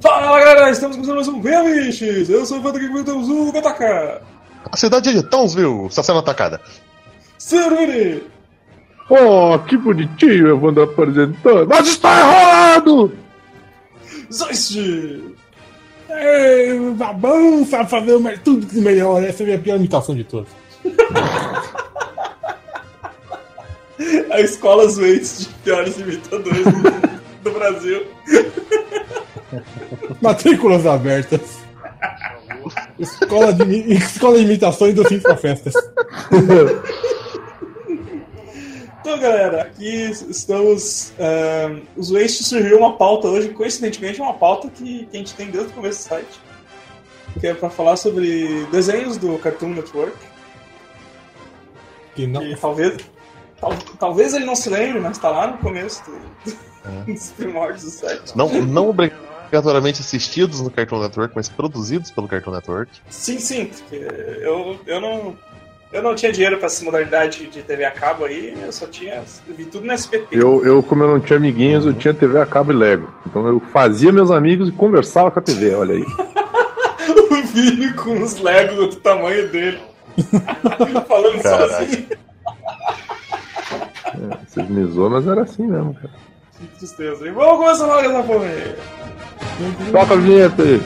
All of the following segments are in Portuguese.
Fala galera, estamos começando mais um Venha Biches! Eu sou o Wander que temos o Gataka! A cidade de Townsville está sendo atacada. Seruri! Oh, que bonitinho eu vou andar apresentando. Mas está errado! Zoist! É, bom, sabe fazer o- tudo que melhor. Essa é a minha pior imitação de todas. a escola Zoist de piores imitadores do, do Brasil. Matrículas abertas. Escola de, escola de imitações do Fim para Festas. Então, galera, aqui estamos. ahn, os Waste surgiu uma pauta hoje, coincidentemente, uma pauta que, que a gente tem desde o começo do site. Que é para falar sobre desenhos do Cartoon Network. Que não. Que talvez. tal- talvez ele não se lembre, mas tá lá no começo do- dos primórdios do site. Não, não obrigatoriamente assistidos no Cartoon Network, mas produzidos pelo Cartoon Network. Sim, sim, porque eu, eu não. Eu não tinha dinheiro pra essa modalidade de TV a cabo aí, eu só tinha. Eu vi tudo no SPT. Eu, eu, como eu não tinha amiguinhos, eu tinha TV a cabo e Lego. Então eu fazia meus amigos e conversava com a TV, olha aí. o Vini com os Legos do tamanho dele. Falando Caraca. sozinho. É, vocês me zoam, mas era assim mesmo, cara. Que tristeza. E vamos começar logo essa porra aí. Toca a vinheta aí.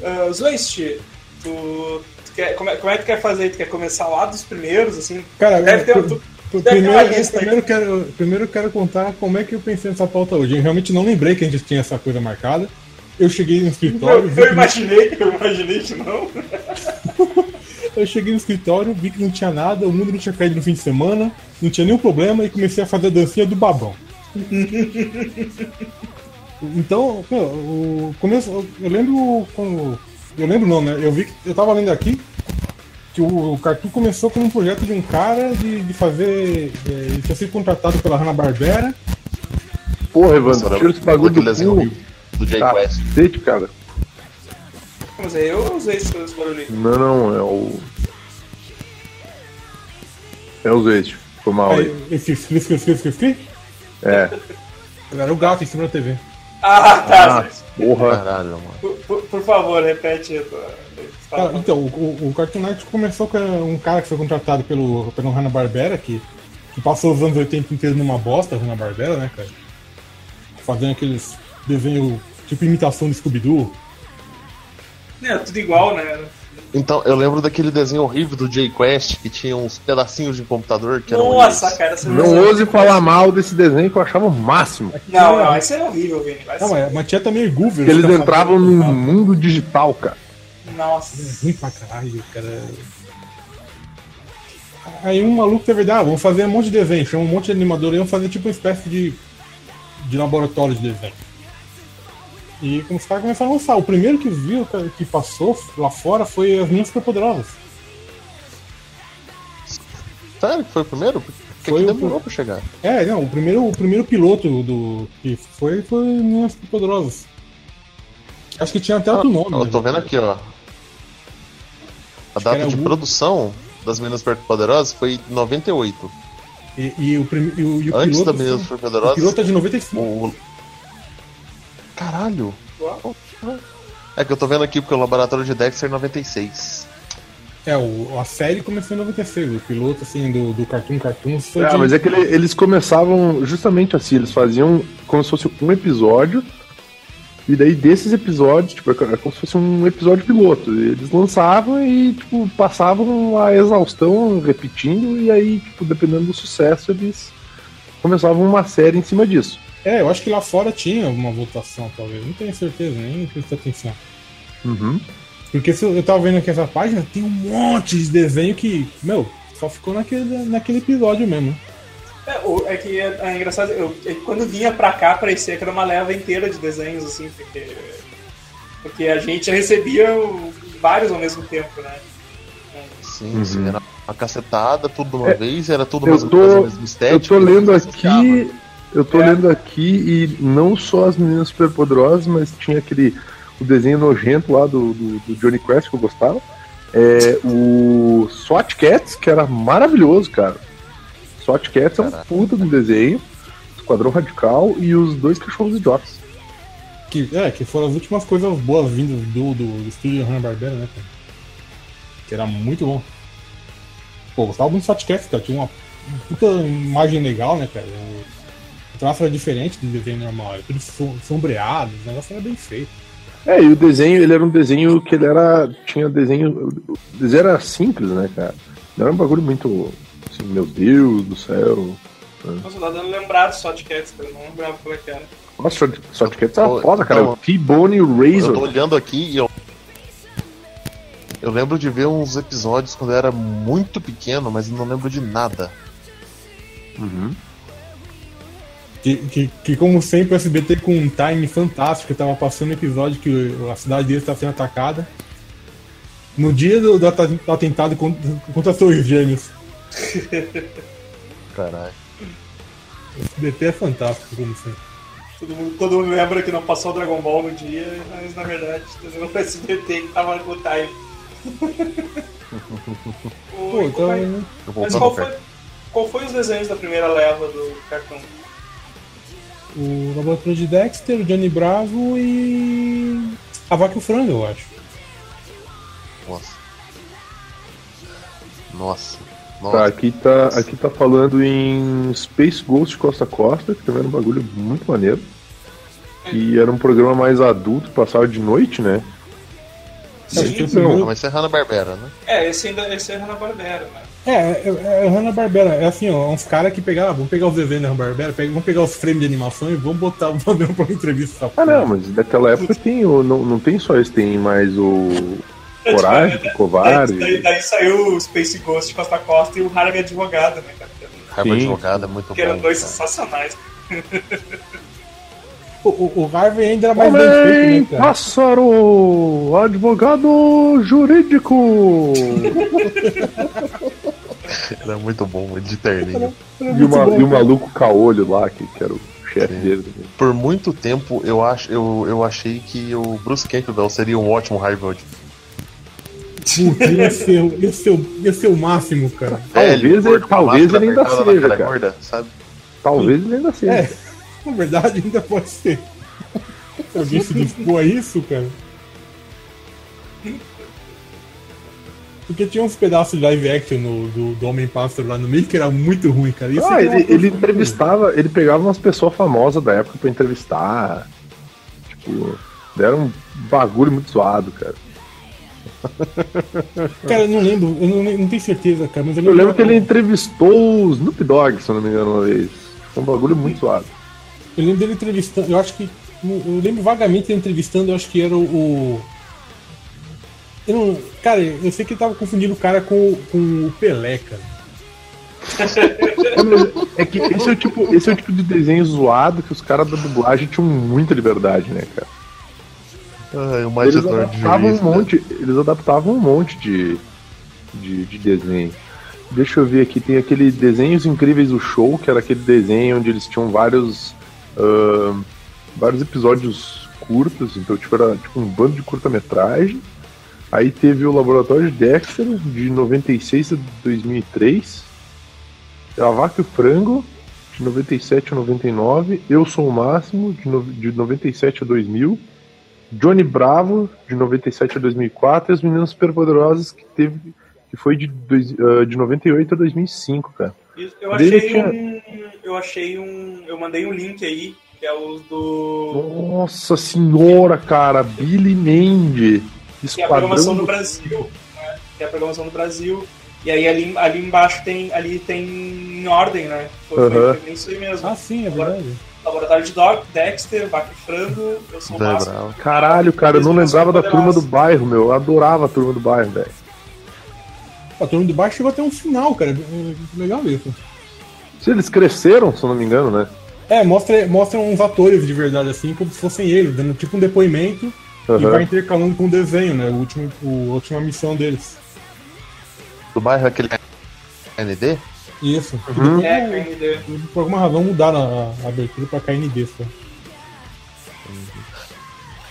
Uh, Zoist, tu, tu quer, como, é, como é que tu quer fazer? Tu quer começar lá dos primeiros, assim? Cara, Deve ter, tu, deve ter uma primeiro, primeiro, quero, primeiro eu quero contar como é que eu pensei nessa pauta hoje. Eu realmente não lembrei que a gente tinha essa coisa marcada. Eu cheguei no escritório, eu, eu que imaginei, eu imaginei que não. eu cheguei no escritório, vi que não tinha nada, o mundo não tinha caído no fim de semana, não tinha nenhum problema e comecei a fazer a dancinha do babão. Então, meu, o começo, eu- lembro como. Eu lembro não, né? Eu vi que. Eu tava lendo aqui que o Cartoon começou como um projeto de um cara de, de fazer. é, Ele tinha sido contratado pela Hanna-Barbera. Porra, Evandro, tira esse bagulho do desenho cu. do Jay Tá, Quest. cacete, cara. Mas aí eu usei esse, esse barulhinho. Não, não, é o... É o Zeite. Foi mal aí. Aí, esse escri, escri, escri, escri, É. Era o gato em cima da TV. Ah, tá. Ah, porra. Caralho, mano. Por, por- por favor, repete. Cara, então, o, o, o Cartoon Network começou com um cara que foi contratado pelo, pelo Hanna-Barbera, que, que passou os anos 80 inteiros numa bosta, Hanna-Barbera, né, cara? Fazendo aqueles desenhos, tipo imitação de Scooby-Doo. É, tudo igual, né? Então, eu lembro daquele desenho horrível do Jay Quest que tinha uns pedacinhos de computador que eram Nossa, horríveis. cara, essa Não ouse falar mal desse desenho que eu achava o máximo. Não, não, esse era horrível, Vini. Não, ser- mas, tinha também Google. Eles entravam num mundo digital, cara. Nossa. Ruim pra caralho, cara. Aí um maluco teve ideia, ah, vamos fazer um monte de desenho, chama um monte de animador e vamos fazer tipo uma espécie de, de laboratório de desenho. E como os caras começaram a lançar. O primeiro que viu, que passou lá fora foi as minhas superpoderosas. Sério que foi o primeiro? Porque Foi aqui o- demorou pra chegar. É, não, o primeiro, o primeiro piloto do que foi foi minhas superpoderosas. Acho que tinha até outro nome. Eu né? tô vendo aqui, ó. A Acho data de o- produção das Meninas Superpoderosas foi em 98. E, e o, prime- e o, e o Antes piloto. das Meninas o Superpoderosas. piloto é de 95. o- Caralho! Uau. É que eu tô vendo aqui porque o laboratório de Dexter é 96. É, o, a série começou em 96. O piloto, assim, do, do Cartoon Cartoon foi Ah, de- mas é que ele- eles começavam justamente assim, eles faziam como se fosse um episódio, e daí desses episódios, tipo, é como se fosse um episódio piloto. Eles lançavam e, tipo, passavam a exaustão repetindo, e aí, tipo, dependendo do sucesso, eles começavam uma série em cima disso. É, eu acho que lá fora tinha uma votação, talvez. Não tenho certeza, nem prestei atenção. Uhum. Porque se eu, eu tava vendo aqui essa página, tem um monte de desenho que, meu, só ficou naquele, naquele episódio mesmo. É, o- é que é, é engraçado, eu, é quando vinha pra cá, parecia que era uma leva inteira de desenhos, assim, porque, porque a gente recebia o- vários ao mesmo tempo, né? Sim, sim, era uma cacetada, tudo de uma É, vez, era tudo eu mais tô- mesma Eu tô lendo mas aqui. Eu tô É. lendo aqui e não só as meninas superpoderosas, mas tinha aquele. O desenho nojento lá do, do, do Johnny Quest que eu gostava. É, o SWAT Cats, que era maravilhoso, cara. SWAT Cats é um Caraca. puta do desenho. Esquadrão Radical e os dois cachorros idiotas. Que, é, que foram as últimas coisas boas-vindas do, do, do estúdio Hanna-Barbera, né, cara? Que era muito bom. Pô, gostava muito do Shotcast, cara. Tinha uma puta imagem legal, né, cara? O traço era diferente do desenho normal. Era tudo som- sombreado, o negócio era bem feito. É, e o desenho, ele era um desenho que ele era. Tinha desenho. O desenho era simples, né, cara? Não era um bagulho muito. Assim, meu Deus do céu. Nossa, tá dando lembrado só de Cats, cara. Eu não lembrava como é que era. Nossa, Short- Short Cats é uma Ô, foda, cara. então- O T-Bone Eu tô Razor. olhando aqui e eu. Eu lembro de ver uns episódios quando eu era muito pequeno, mas não lembro de nada. Uhum. Que, que, que, como sempre, o SBT com um time fantástico, que tava passando episódio que a cidade deles estava sendo atacada. No dia do, do atentado contra, contra as Torres Gêmeas. Caralho. O SBT é fantástico, como sempre. Todo mundo, todo mundo lembra que não passou o Dragon Ball no dia, mas na verdade entendeu? o SBT que tava no time. Pô, então. mas Eu mas qual foi, qual foi os desenhos da primeira leva do cartão? O Laboratório de Dexter, o Johnny Bravo e. A Vaca e o Frango, eu acho. Nossa. Nossa. Tá, Nossa. aqui tá, aqui tá falando em Space Ghost Costa a Costa, que também era um bagulho muito maneiro. E era um programa mais adulto, passava de noite, né? Sim, Sim, sim. Não, mas é Hanna-Barbera, né? É, esse ainda esse é Hanna-Barbera, né? É, é, é Hanna-Barbera. É assim, ó, uns caras que pegaram, ah, vamos pegar os desenhos da Hanna-Barbera, pega- vamos pegar os frames de animação e vamos botar, vamos fazer uma entrevista. Ah, porra. não, mas daquela época tem o, não, não tem só esse, tem mais o Coragem, o Covarde. Daí, daí saiu o Space Ghost Costa Costa e o Harvey Advogado, né, cara? Raiva Sim. advogada é muito Que eram bom. dois cara. sensacionais. O, o, o Harvey ainda era mais bem feito, né, cara? Pássaro, advogado jurídico. Era muito bom, de terninho. e, o ma- e o maluco caolho lá, que, que era o chefe dele. também. Por muito tempo eu, ach, eu, eu achei que o Bruce Campbell seria um ótimo Harvard. Puta, ia ser, ia, ser, o- ia ser o máximo, cara. Talvez ele- com a talvez ele ainda seja, cara cara. gorda, sabe? Talvez ele ainda seja. É, na verdade ainda pode ser. Se alguém se dispor a isso, cara. Porque tinha uns pedaços de live action no, do, do Homem-Pássaro lá no meio que era muito ruim, cara. Isso Ah, que é ele, ele entrevistava, ele pegava umas pessoas famosas da época pra entrevistar. Tipo, era um bagulho muito zoado, cara. Cara, eu não lembro, eu não, não tenho certeza, cara, mas eu Eu lembro, lembro que ele entrevistou o Snoop Dogg, se eu não me engano, uma vez. Foi um bagulho muito zoado. eu lembro dele entrevistando, eu acho que. Eu lembro vagamente dele entrevistando, eu acho que era o. o- eu não, cara, eu sei que ele tava confundindo o cara com, o- com o Pelé, cara. É, é que esse é, o tipo, esse é o tipo de desenho zoado que os caras da dublagem tinham muita liberdade, né, cara? Ai, o mais Eles adaptavam juiz, um né? monte, eles adaptavam um monte de, de, de desenho. Deixa eu ver aqui, tem aquele Desenhos Incríveis do Show, que era aquele desenho onde eles tinham vários ahn, vários episódios curtos, então tipo, era tipo um bando de curta-metragem. Aí teve o Laboratório de Dexter, de 96 a 2003. A Vaca e o Frango, de 97 a 99. Eu Sou o Máximo, de, no, de 97 a 2000. Johnny Bravo, de 97 a 2004, e As Meninas Superpoderosas, que teve que foi de, dois, ah, de 98 a 2005, cara. Eu achei tinha- um. Eu achei um. Eu mandei um link aí, que é os do. Nossa senhora, cara, Billy Mandy, Que é a programação Esquadrão do do... Brasil. Né? Que é a programação do Brasil. E aí ali, ali embaixo tem. Ali tem em ordem, né? Foi, Aham. foi isso aí mesmo. Ah, sim, é verdade. Laboratório de Doc, Dexter, Vaca e Frango, eu sou o Zé. Caralho, cara, eu não lembrava da turma do bairro, meu. Eu adorava a turma do bairro, velho. A turma de baixo chegou até um final, cara. É Legal isso. Se eles cresceram, se eu não me engano, né? É, mostra, mostra uns atores de verdade, assim, como se fossem eles, dando tipo um depoimento e Aham. vai intercalando com o desenho, né? O último, o, a última missão deles. do bairro, aquele KND? Isso. Uhum. É, KND. Por alguma razão mudaram a, a abertura pra KND só.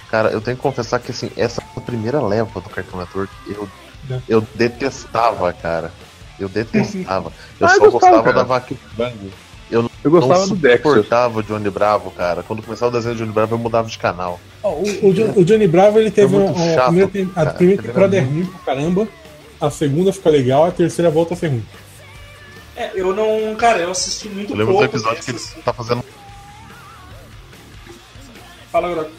Cara, eu tenho que confessar que assim, essa primeira leva do Cartoon Network, eu, É. eu detestava, cara. Eu detestava. Eu Ah, eu só gostava, cara. da Vaca Bang. Eu gostava do Dexter. suportava o Johnny Bravo, cara. Quando começava o desenho do Johnny Bravo, eu mudava de canal. O, o o Johnny Bravo ele teve uma chato, primeira, tem- a primeira temporada é ruim pra caramba, a segunda fica legal, a terceira volta a ser ruim. É, eu não. Cara, eu assisti muito Eu lembro do pouco. episódio que ele tá fazendo. Fala, Grok.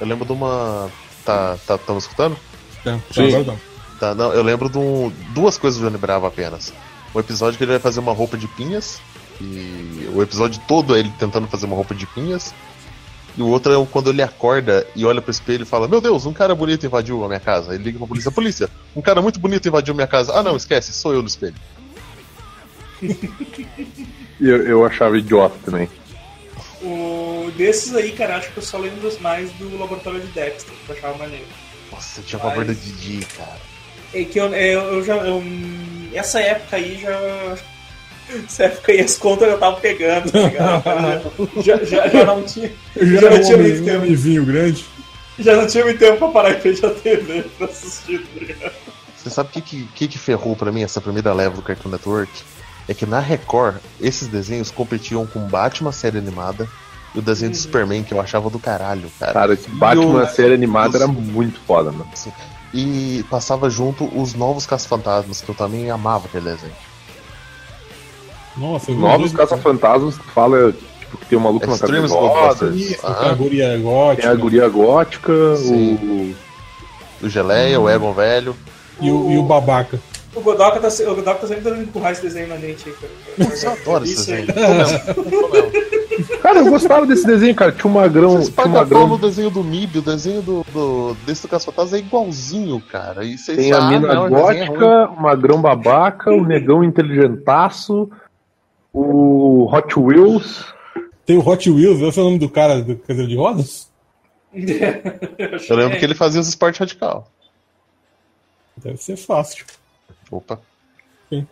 Eu lembro de uma. Tá, tá, tamo escutando? Tá, Sim. agora não. Tá, não, eu lembro de um- duas coisas do Johnny Bravo apenas. Um episódio que ele vai fazer uma roupa de pinhas. E o episódio todo é ele tentando fazer uma roupa de pinhas. E o outro é quando ele acorda e olha pro espelho e fala: Meu Deus, um cara bonito invadiu a minha casa. Ele liga pra polícia: Polícia, um cara muito bonito invadiu minha casa. Ah, não, esquece, sou eu no espelho. Eu, eu achava idiota também. O... Desses aí, cara, acho que eu só lembro mais do Laboratório de Dexter, que eu achava maneiro. Nossa, eu tinha pavor da Didi, cara. É que eu, eu, eu já. eu- essa época aí já. Época aí as contas eu tava pegando, tá ligado? já, já, já não tinha. Eu já Já um tinha muito um tempo. homenzinho grande. Já não tinha muito tempo pra parar em frente à TV pra assistir, tá ligado? Você sabe o que, que, que que ferrou pra mim essa primeira leva do Cartoon Network? É que na Record, esses desenhos competiam com Batman série animada e o desenho do Superman, que eu achava do caralho, cara. Cara, esse Batman eu- série animada era muito foda, mano. E passava junto os novos Caça-Fantasmas, que eu também amava aquele desenho. Nossa, Novos Caça-Fantasmas que fala tipo, que tem um maluco na rodas, Ghostbusters. Isso, Ah. tem a guria gótica. tem a guria gótica, Sim. o... O Geleia, o Egon Velho. E o, e o babaca. O Godoka tá, o Godoka tá sempre tentando empurrar esse desenho na gente aí, cara. Eu adoro esse desenho. Tô mesmo. Cara, eu gostava desse desenho, cara. Tinha um magrão. Vocês pagam pau no desenho do Mib, o desenho do, do, desse do Caça-Fantasmas é igualzinho, cara. E vocês Tem a falam, mina não, é gótica, o magrão babaca, o negão inteligentaço, o Hot Wheels. Tem o Hot Wheels, esse é o nome do cara do cadeira de rodas? Eu lembro que ele fazia os esportes radical. Deve ser fácil. Opa. Sim.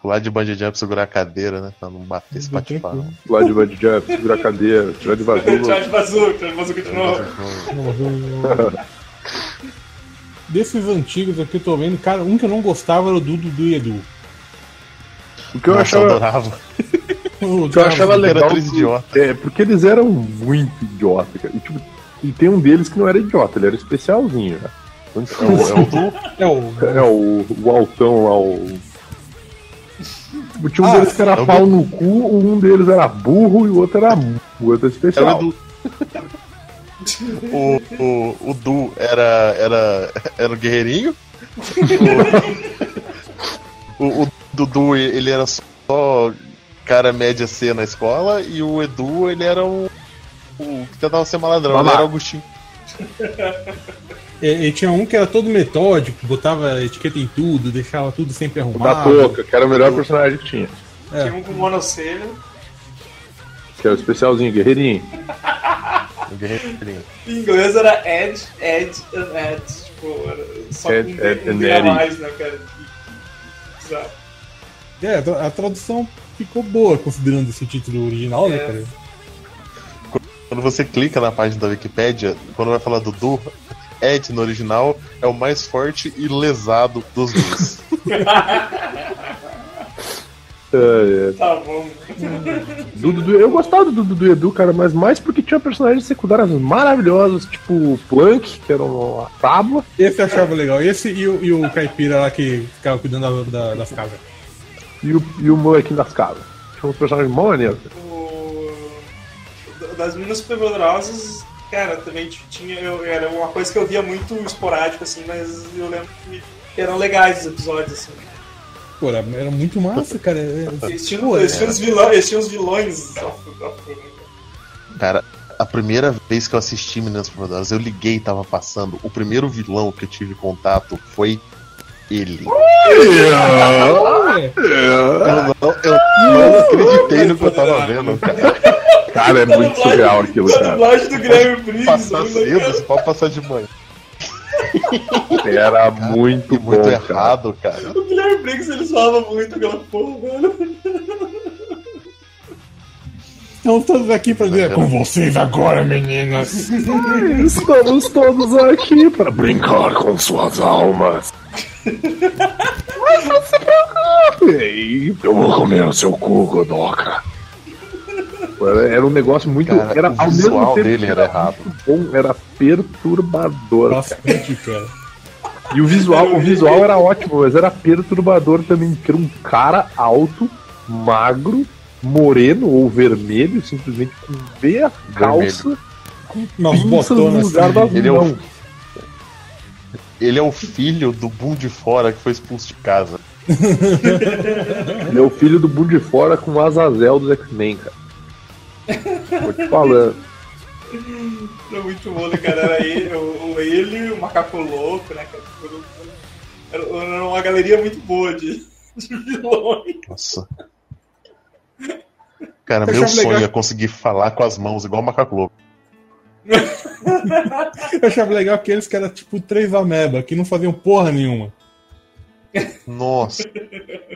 Pular de bungee jump, segurar a cadeira, né? Pra não bater esse patifar. tranquilo. Lá de bungee jump, segurar a cadeira, tirar de Tchau vazio. de bazuca, tchau de bazuca de novo. Desses antigos aqui eu tô vendo, cara, um que eu não gostava era o do Dudu e Edu. O que eu Nossa, eu achava, adorava. O que eu achava legal. idiota. É, porque eles eram muito idiota, cara. E, tipo, e tem um deles que não era idiota, ele era especialzinho, né? É o, é o do. É o. É o, o altão lá, o. Tipo, Tinha um Ah, deles que era é pau no cu, um deles era burro e o outro era o outro era Era o especial. Edu. O, o, o Du era, era, era o guerreirinho. O, o, o Dudu, ele era só cara média C na escola. E o Edu, ele era o, o que tentava ser maladrão. Ele Babaca. era o Agostinho. E, e tinha um que era todo metódico, botava etiqueta em tudo, deixava tudo sempre O da arrumado. touca, que era o melhor personagem que tinha. Tinha um com monocelho. Que era o especialzinho, guerreirinho. O guerreirinho. Em inglês era Ed, Ed and Ed. Tipo, era só Ed, com um, Ed um Eddie. mais, né, cara? Exato. É, a tra- a tradução ficou boa, considerando esse título original, né, É. cara? Quando você clica na página da Wikipédia, quando vai falar do Du, Ed no original é o mais forte e lesado dos dois. É, é. Tá bom. Do eu gostava do Dudu e Edu, cara, mas mais porque tinha personagens secundários maravilhosos, tipo o Plank, que era uma tábua, Esse eu achava legal. Esse e o, e o caipira lá que ficava cuidando da- da- das casas. E o, e o molequinho das casas. Tinha uns personagens mó maneiros. O... Das Minas Superpoderosas, cara, também tinha. Eu, era uma coisa que eu via muito esporádico, assim, mas eu lembro que eram legais os episódios, assim. Pô, era, era muito massa, cara. É- Eles tinham, Pô, eles é. tinham os vilões, eles tinham os vilões. Cara, a primeira vez que eu assisti Meninas Superpoderosas, eu liguei e tava passando. O primeiro vilão que eu tive contato foi ele. Eu não, eu não acreditei no que eu tava vendo, cara. Cara, é muito surreal aquilo, cara. dublagem do Grêmio Briggs, Passar cedo, cara. você pode passar de manhã. Era muito E bom, muito cara. errado, cara. O Guilherme Briggs, eles falavam muito aquela porra, velho. Estamos todos aqui pra dizer com vocês agora, meninas. Estamos todos aqui para brincar com suas almas. Mas não se preocupe. Eu vou comer o seu cu, Godoka. Era, era um negócio muito. Cara, era, o ao mesmo visual tempo dele que era errado. bom, era perturbador. Bastante, cara. E o visual, o visual era ótimo, mas era perturbador também, porque era um cara alto, magro, moreno ou vermelho, simplesmente com meia calça, com pinças no botonas lugar assim. Ele é. Ele é o filho do Boom de Fora que foi expulso de casa. Ele é o filho do Boom de Fora com o Azazel dos X-Men, cara. Tô te falando. Era muito bom, né, cara? Era ele, o, o ele, o macaco louco, né, cara? Era uma galeria muito boa de, de vilões. Nossa. Cara, Eu meu sonho legal. é conseguir falar com as mãos igual o macaco louco. Eu achava legal aqueles que eram tipo três ameba, que não faziam porra nenhuma. Nossa.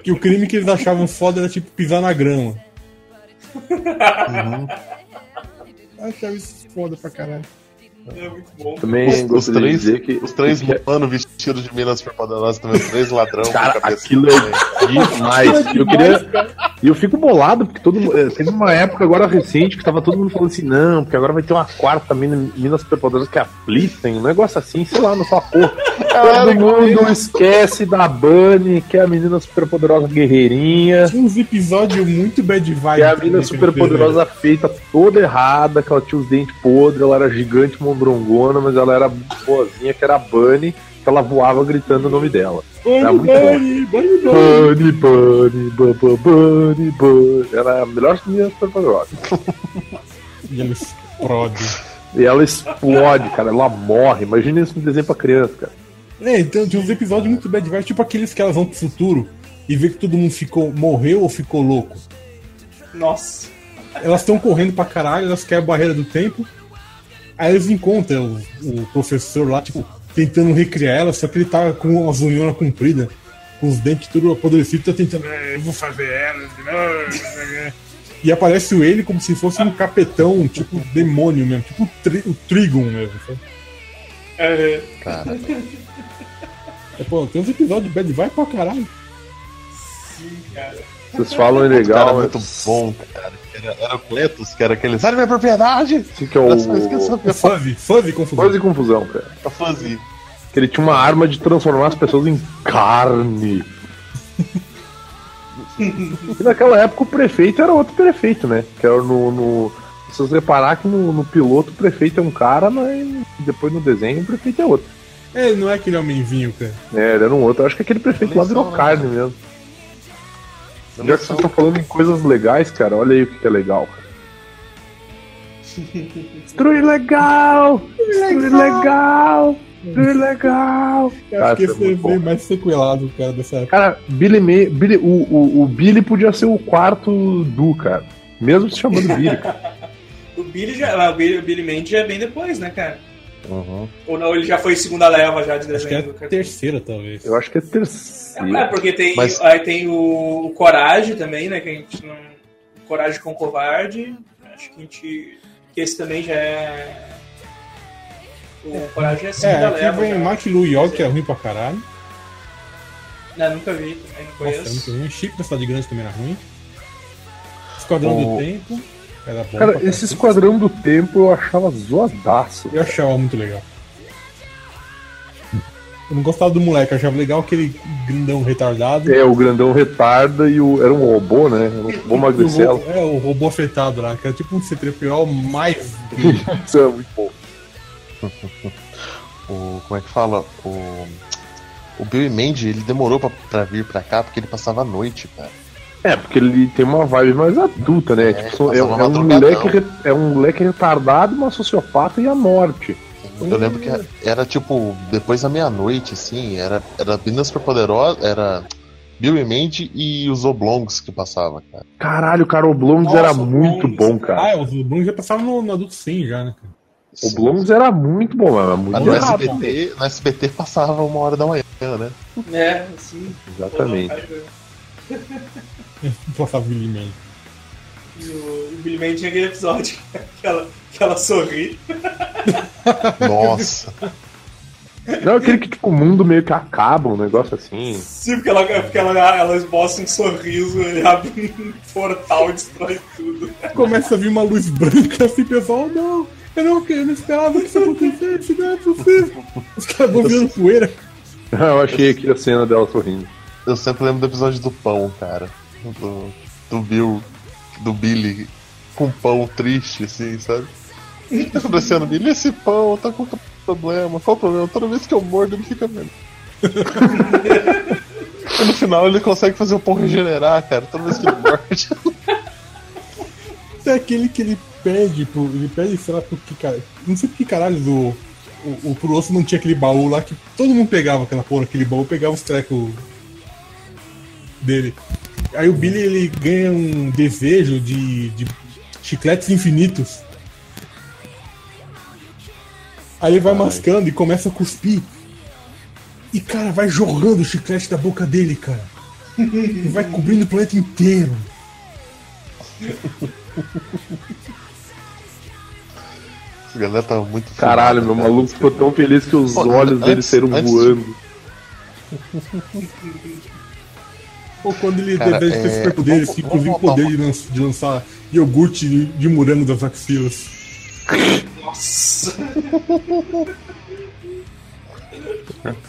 Que o crime que eles achavam foda era tipo pisar na grama. Uhum. Eu achava isso foda pra caralho. É muito bom. Também Os, os três, dizer que. os três que- mano vestidos de minas superpoderosas também, os três ladrão Cara, com cabeça. aquilo é demais. E eu queria. E eu fico bolado, porque todo mundo. eh, Teve uma época agora recente que tava todo mundo falando assim, não, porque agora vai ter uma quarta mina, Minas Superpoderosas que é a Flitten, um negócio assim, sei lá, não só porra. Todo mundo esquece da Bunny, que é a menina superpoderosa guerreirinha. Tinha uns episódios muito bad vibes. Que é a menina superpoderosa feita toda errada, que ela tinha os dentes podres, ela era gigante mondrongona, mas ela era boazinha, que era a Bunny, que ela voava gritando o nome dela. Era muito bom. Bunny, Bunny, Bunny. Bunny, Bunny, bu- bu- Bunny, Bunny. Era a melhor menina superpoderosa. E ela explode. E ela explode, cara, ela morre. Imagina isso no desenho pra criança, cara. É, então tinha uns episódios muito bad vibes, tipo aqueles que elas vão pro futuro e vê que todo mundo ficou, morreu ou ficou louco. Nossa. Elas estão correndo pra caralho, elas quebram a barreira do tempo. Aí eles encontram o, o professor lá, tipo, tentando recriar ela, só que ele tá com as unhas compridas, com os dentes tudo apodrecidos, tá tentando, "É, eu vou fazer ela. não sei o quê." E aparece o ele como se fosse um capetão, tipo demônio mesmo, tipo o, tri, o Trigon mesmo. Sabe? É, Cara, É, pô, tem uns episódios de Bad Vibe pra caralho. sim, cara. Vocês falam legal, muito mas- bom, cara. Era, era o Cletus, que era aquele. Sai da minha propriedade! Assim que é o. É fuzzy, fuzzy confusão. Quase confusão, cara. Tá fuzzy. Que ele tinha uma arma de transformar as pessoas em carne. e naquela época o prefeito era outro prefeito, né? Que era no. no... Se vocês reparar que no, no piloto o prefeito é um cara, mas depois no desenho o prefeito é outro. É, não é aquele homenzinho, cara. É, ele era um outro. Eu acho que aquele prefeito lá virou Eleição, né, carne mesmo. Já que vocês estão falando em coisas legais, cara, olha aí o que é legal. cara. Destruir legal! Destruir legal! Destruir legal! Eu Cara, acho que é esse é bem mais sequelado, cara, dessa época. Cara, Billy, May, Billy o, o, o Billy podia ser o quarto Du, cara. Mesmo se chamando Billy. cara. O Billy já. O Billy, o Billy Mandy já é bem depois, né, cara? Uhum. Ou não, ele já foi segunda leva já de Acho que é desenho. a do cara. terceira, talvez. Eu acho que é É, terceiro. porque tem, Mas- aí tem o, o Coragem também, né? Que a gente não. Coragem com Covarde. Acho que a gente. Que esse também já é. O Coragem é É, segunda aqui leva. vem já. Mark Lu York, que é ruim pra caralho. Não, nunca vi, também não Nossa, é conheço. muito ruim. Chico da Cidade Grande também era ruim. Esquadrão O- do Tempo. Era bom. Cara, esse. Esquadrão do Tempo eu achava zoadaço. Eu achava muito legal. Eu não gostava do moleque, eu achava legal aquele grandão retardado. É, o grandão retarda e o. Era um robô, né? Era um robô E o magricelo. é, o robô afetado lá, que era tipo um C3PO mais. Isso é muito bom. O, como é que fala? O, o Bill Mandy, ele demorou pra, pra vir pra cá porque ele passava a noite, cara. É, porque ele tem uma vibe mais adulta, né? tipo, são- é, é um madrugadão. moleque, é um moleque retardado, uma sociopata e a morte. Eu lembro que era tipo, depois da meia-noite, assim, era, era Minas Superpoderosa, era Bill e Mandy e os Oblongs que passava, cara. Caralho, cara, o Blondes Nossa, era o muito bom, Ah, cara. os Brunos já passavam no, no adulto sim, já, né, cara? O Blooms era muito bom, era muito Mas no errado. SBT, no SBT passava uma hora da manhã, né? É, assim. Exatamente. Passava Billy Man. E o, e o Billy Man tinha aquele episódio que ela, que ela sorri. Nossa. Não, aquele que tipo, o mundo meio que acaba, um negócio assim. Sim, porque ela, porque ela, ela esboça um sorriso e abre um portal e destrói tudo. Começa a vir uma luz branca assim, pessoal, não, eu não, eu não esperava que isso acontecesse, não é possível. Os caras vão virando poeira. Eu achei aqui a cena dela sorrindo. Eu sempre lembro do episódio do pão, cara. Do, do Bill, do Billy com pão triste, assim, sabe? Tá acontecendo, Billy, esse pão tá com problema. Qual o problema? Toda vez que eu mordo, ele fica vendo. e no final ele consegue fazer o pão regenerar, cara. Toda vez que ele morde. É aquele que ele pede pro. Ele pede, sei lá, por que cara. Não sei por que caralho do. O, o pro osso não tinha aquele baú lá que todo mundo pegava aquela porra, aquele baú, pegava os trecos dele. Aí o Billy ele ganha um desejo de, de chicletes infinitos. Aí ele vai mascando e começa a cuspir. E cara, vai jorrando o chiclete da boca dele, cara. E vai cobrindo o planeta inteiro. Essa galera tava muito Caralho, meu filmada, maluco ficou tão feliz que os olhos dele antes- saíram antes- voando. Ou quando ele Cara, deve ter é, vamos- que inclusive o poder de, de lançar iogurte de, de morango das axilas. Nossa.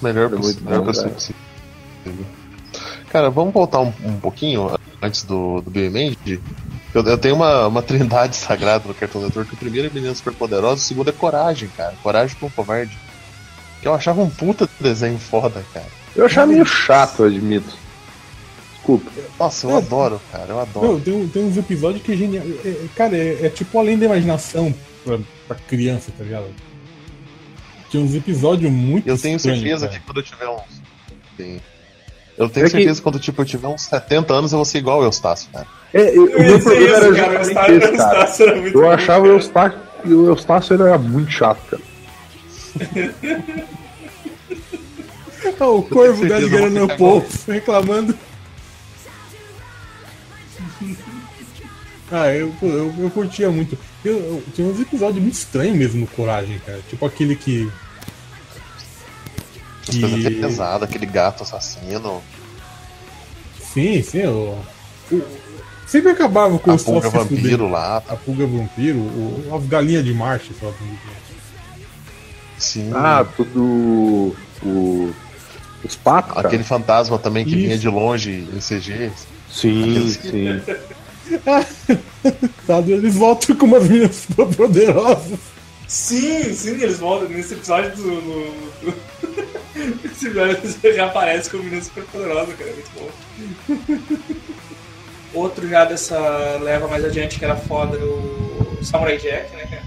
Melhor, Foi poss- muito melhor bom, pessoa cara. possível. Cara, vamos voltar um, um pouquinho antes do, do Bill Mandy. Eu, eu tenho uma, uma trindade sagrada no Cartoon Network. O primeiro é Menino Superpoderoso, o segundo é Coragem, cara. Coragem com o Covarde. Que eu achava um puta desenho foda, cara. Eu achava meio chato, eu admito. Desculpa. Nossa, eu É. adoro, cara. Eu adoro. Não, tem, tem uns episódios que é genial. É- é- cara, é, é tipo além da imaginação pra, pra criança, tá ligado? Tinha uns episódios muito Eu tenho estranhos, certeza cara. que quando eu tiver uns. Sim. Eu tenho É que- certeza que quando tipo, eu tiver uns 70 anos eu vou ser igual o Eustácio, cara. É, eu- o meu problema esse, era cara, Eustácio- esse, cara. Eustácio era muito Eu bom, achava o. Eustácio, o Eustácio era muito chato, cara. Ah, o corvo eu no ficar povo reclamando. Ah, eu, eu, eu curtia muito. Eu, eu- tinha uns episódios muito estranhos mesmo no Coragem, cara. Tipo aquele que. Que- aquele gato assassino. Sim, sim. O, o- sempre acabava com A os pulga vampiro dele. lá. A pulga vampiro, o, as galinhas de Marte, só. Sim. Ah, tudo. O, os patos, cara. Aquele fantasma também que Isso. vinha de longe em CG. Sim, sim. Eles voltam com umas meninas super poderosas. Sim, sim, eles voltam nesse episódio do. No, do... Esse episódio já aparece como menino super poderosa, cara. é Muito bom. Outro já dessa leva mais adiante que era foda, o Samurai Jack, né, cara?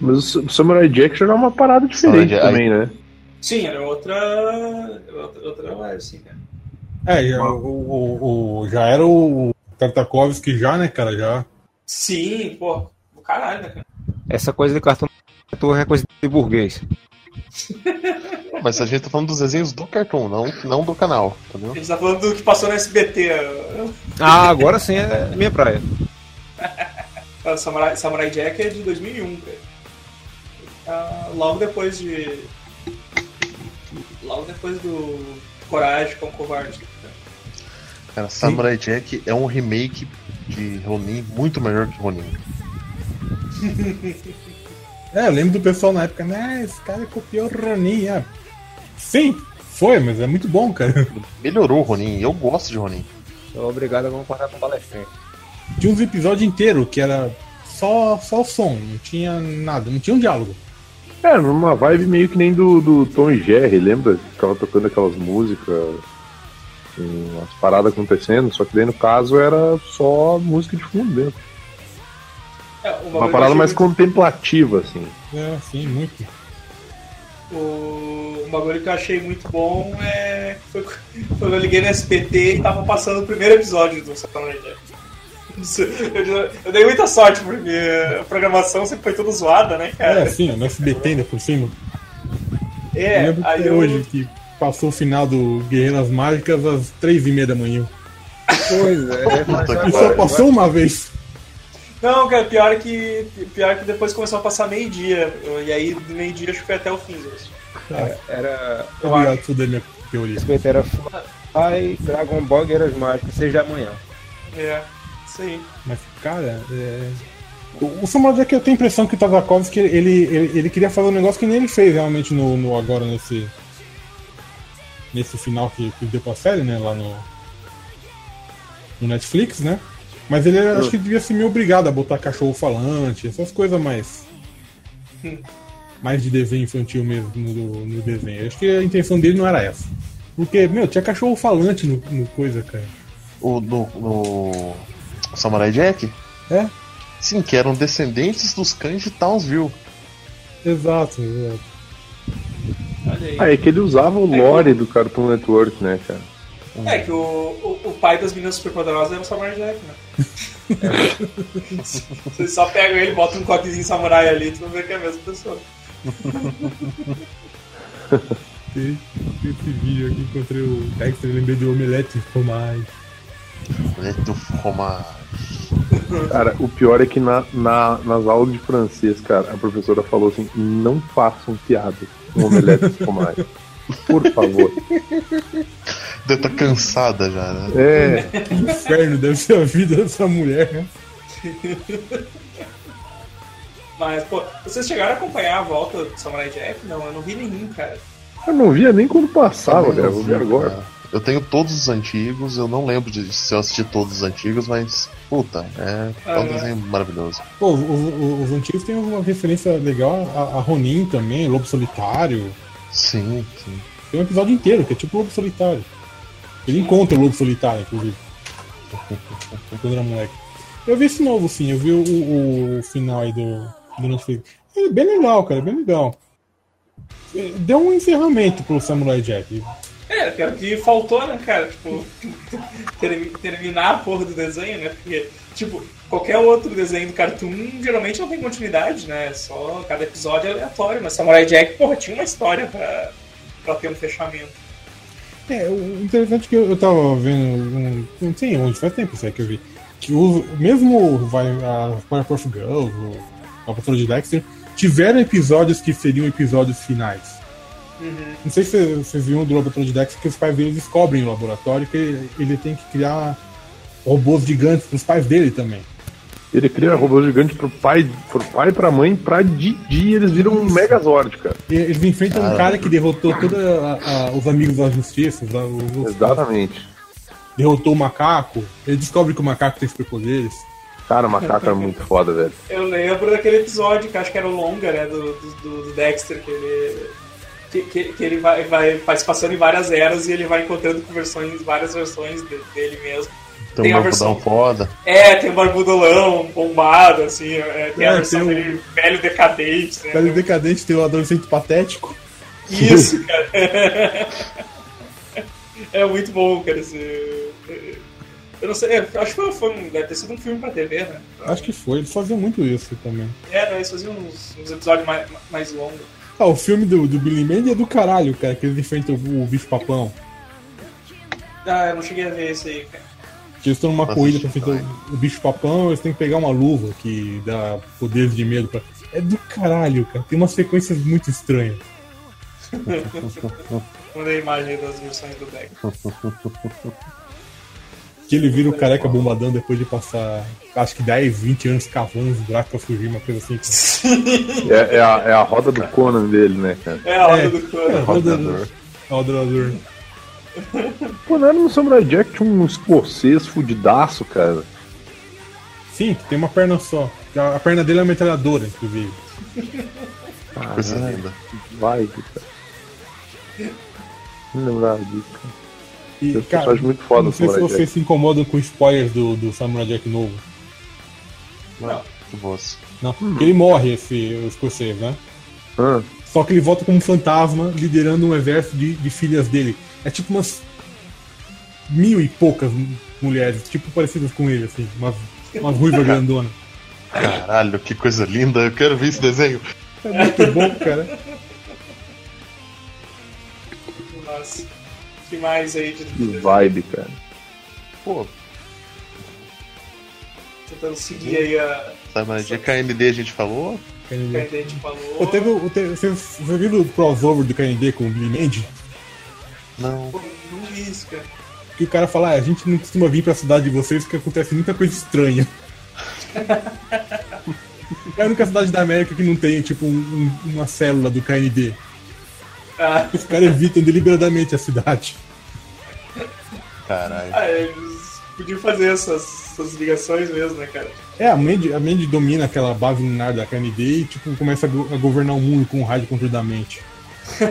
Mas o Samurai Jack já era uma parada diferente Samurai Jack- também, né? Sim, era outra. Outra, outra live, sim, cara. É, já, o, o- o- já era o Tartakovsky já, né, cara? Já. Sim, pô, do caralho, né, cara? Essa coisa de cartão é coisa de burguês. Mas a gente tá falando dos desenhos do Cartoon, não, não do canal, entendeu? A gente tá falando do que passou no SBT. Ah, agora sim é minha praia. O Samurai, Samurai Jack é de 2001, cara. Ah, logo depois de. Logo depois do Coragem com o Covarde. Cara, Samurai Jack é um remake de Ronin muito melhor que Ronin. É, eu lembro do pessoal na época, né? Esse cara copiou o Ronin. ah. Sim, foi, mas é muito bom, cara. Melhorou o Ronin, eu gosto de Ronin. Sou obrigado a concordar com o palestrinho. Tinha uns episódios inteiros que era só, só o som, não tinha nada, não tinha um diálogo. É, numa vibe meio que nem do, do Tom e Jerry, lembra? Ficava tocando aquelas músicas, assim, umas paradas acontecendo, só que daí no caso era só música de fundo mesmo. É, Uma que parada eu mais achei contemplativa, assim. É, sim, muito. muito- O, um bagulho que eu achei muito bom é. Foi quando eu liguei no SBT e tava passando o primeiro episódio do Jack. Eu, eu dei muita sorte, porque a programação sempre foi toda zoada, né, É, cara? assim, no SBT ainda por cima. eu É, lembro aí até eu. hoje que passou o final do Guerreiras Mágicas às três e meia da manhã. Pois é, mas que E só agora, passou uma vez. Não, cara, pior é que, pior é que depois começou a passar meio-dia. E aí, do meio-dia, acho que foi até o fim. Assim. era. Obrigado por fuder minha teoria. SBT era Fly, Dragon Ball, Guerreiras Mágicas, seis da manhã. É, isso aí. Mas, cara, é... o, Samurai Jack eu tenho a impressão que o Tartakovsky ele, ele, ele queria fazer um negócio que nem ele fez realmente no, no agora nesse nesse final que, que deu pra série, né, lá no no Netflix, né? Mas ele era- acho que devia ser meio obrigado a botar cachorro falante, essas coisas mais mais de desenho infantil mesmo no, no desenho. Acho que a intenção dele não era essa. Porque, meu, tinha cachorro falante no, no coisa, cara. O, no, no Samurai Jack? É? Sim, que eram descendentes dos cães de Townsville. Exato, exato. Olha aí. Ah, é que ele usava o lore do Cartoon Network, né, cara? É que o, o, o pai das meninas superpoderosas era o Samurai Jack, né? Você só pega ele, bota um coquezinho samurai ali, tu não vê que é a mesma pessoa. Tem, tem esse vídeo aqui, encontrei o Dexter, lembrei do Omelete Romais. Do fromage. Cara, o pior é que na, na- nas aulas de francês, cara, a professora falou assim: não façam piada com omelete de fromage. Por favor. Deve estar cansada já, né? É, Que inferno deve ser a vida dessa mulher, né? Mas, pô, vocês chegaram a acompanhar a volta do Samurai Jack? Não, eu não vi nenhum, cara. eu não via nem quando passava, Também cara. não Vou vi, agora. cara. Eu tenho todos os antigos, eu não lembro de se eu assisti todos os antigos, mas, puta, é, é um Ah, desenho maravilhoso. Pô, os, os- os antigos têm uma referência legal, a, a Ronin também, Lobo Solitário. Sim, sim. Tem um episódio inteiro que é tipo Lobo Solitário. Ele encontra o Lobo Solitário, inclusive. Quando era moleque. Eu vi esse novo, sim, eu vi o, o- o final aí do, do Netflix. É bem legal, cara, bem legal. É, Deu um encerramento pro Samurai Jack. É, era o que faltou, né, cara? Tipo, ter- terminar a porra do desenho, né? Porque, tipo, qualquer outro desenho do Cartoon geralmente não tem continuidade, né? Só cada episódio é aleatório. Mas Samurai Jack, porra, tinha uma história pra, pra ter um fechamento. É, o interessante é que eu, tava vendo, não sei onde, faz tempo isso aí que eu vi, que o mesmo vai, a Powerpuff Girls, a Patrulha de Dexter, tiveram episódios que seriam episódios finais. Não sei se vocês viram do Patrulha de Dexter que os pais dele descobrem no laboratório que ele, tem que criar robôs gigantes pros pais dele também. Ele cria robô gigante pro pai, pro pai, pra mãe, pra Didi, eles viram um Megazord, cara. E eles enfrentam um cara que derrotou todos os amigos da justiça, os- os- Exatamente. derrotou o macaco, ele descobre que o macaco tem superpoderes. Cara, o macaco é muito foda, velho. Eu lembro daquele episódio, que acho que era o longa, né, do, do- do Dexter, que ele. Que, que, que ele vai, vai, vai se passando em várias eras e ele vai encontrando com versões, várias versões de- dele mesmo. Tem, Tem um a barbudão versão- foda. É, tem o barbudolão, bombado, assim, é, tem a É, versão tem o- dele velho decadente, né? Velho decadente tem o adolescente patético. Isso, cara. é muito bom, cara, esse. Eu não sei, é, acho que foi, foi um- deve ter sido um filme pra TV, né? Acho que foi, eles faziam muito isso também. É, né, eles faziam uns, uns episódios mais, mais longos. Ah, o filme do, do Billy Mandy é do caralho, cara, que eles enfrentam o, o bicho papão. Ah, eu não cheguei a ver esse aí, cara. Que eles estão numa Nossa, corrida pra enfrentar o, o bicho papão, eles têm que pegar uma luva que dá poderes de medo pra. É do caralho, cara. Tem umas sequências muito estranhas. Mandei a imagem das versões do deck. Que ele vira o careca bombadão depois de passar, acho que 10, 20 anos cavando os buracos pra fugir, uma coisa assim. É, é a, é a roda do Conan dele, né, cara? É a hora É. do É, cano. roda- Rodoador. Pô, não era no Samurai Jack tinha um escocês fudidaço, cara. Sim, tem uma perna só. A a perna dele é uma metralhadora, inclusive. Coisa Caralho, linda. Vai, cara. Não lembrava disso, cara. E, Tem um cara, muito foda não sei se vocês Jack. se incomodam com spoilers do, do Samurai Jack novo. Não. Que boas. Não, porque ele morre, esse o escocês, né? Ah, Só que ele volta como um fantasma, liderando um exército de, de filhas dele. É tipo umas mil e poucas mulheres, tipo parecidas com ele, assim. Umas Uma ruiva grandona. Caralho, que coisa linda. Eu quero ver esse desenho. É muito bom, cara. Que mais aí de. Que vibe, cara. Pô, Tentando seguir aí a. sabe, mas de KND a gente falou. que a gente falou. Eu teve, eu teve, você, você viu o crossover do KND com o Billy Mandy? Não. Pô, não vi isso, cara. Que o cara fala, ah, a gente não costuma vir pra cidade de vocês porque acontece muita coisa estranha. é a única cidade da América que não tem, tipo, um- um- uma célula do KND. Ah, Os caras evitam deliberadamente a cidade. Caralho. ah, eles podiam fazer essas, essas ligações mesmo, né, cara? É, a Mandy, a Mandy domina aquela base lunar da KND e, tipo, começa a, go- a governar o mundo com o rádio controle da mente. Puta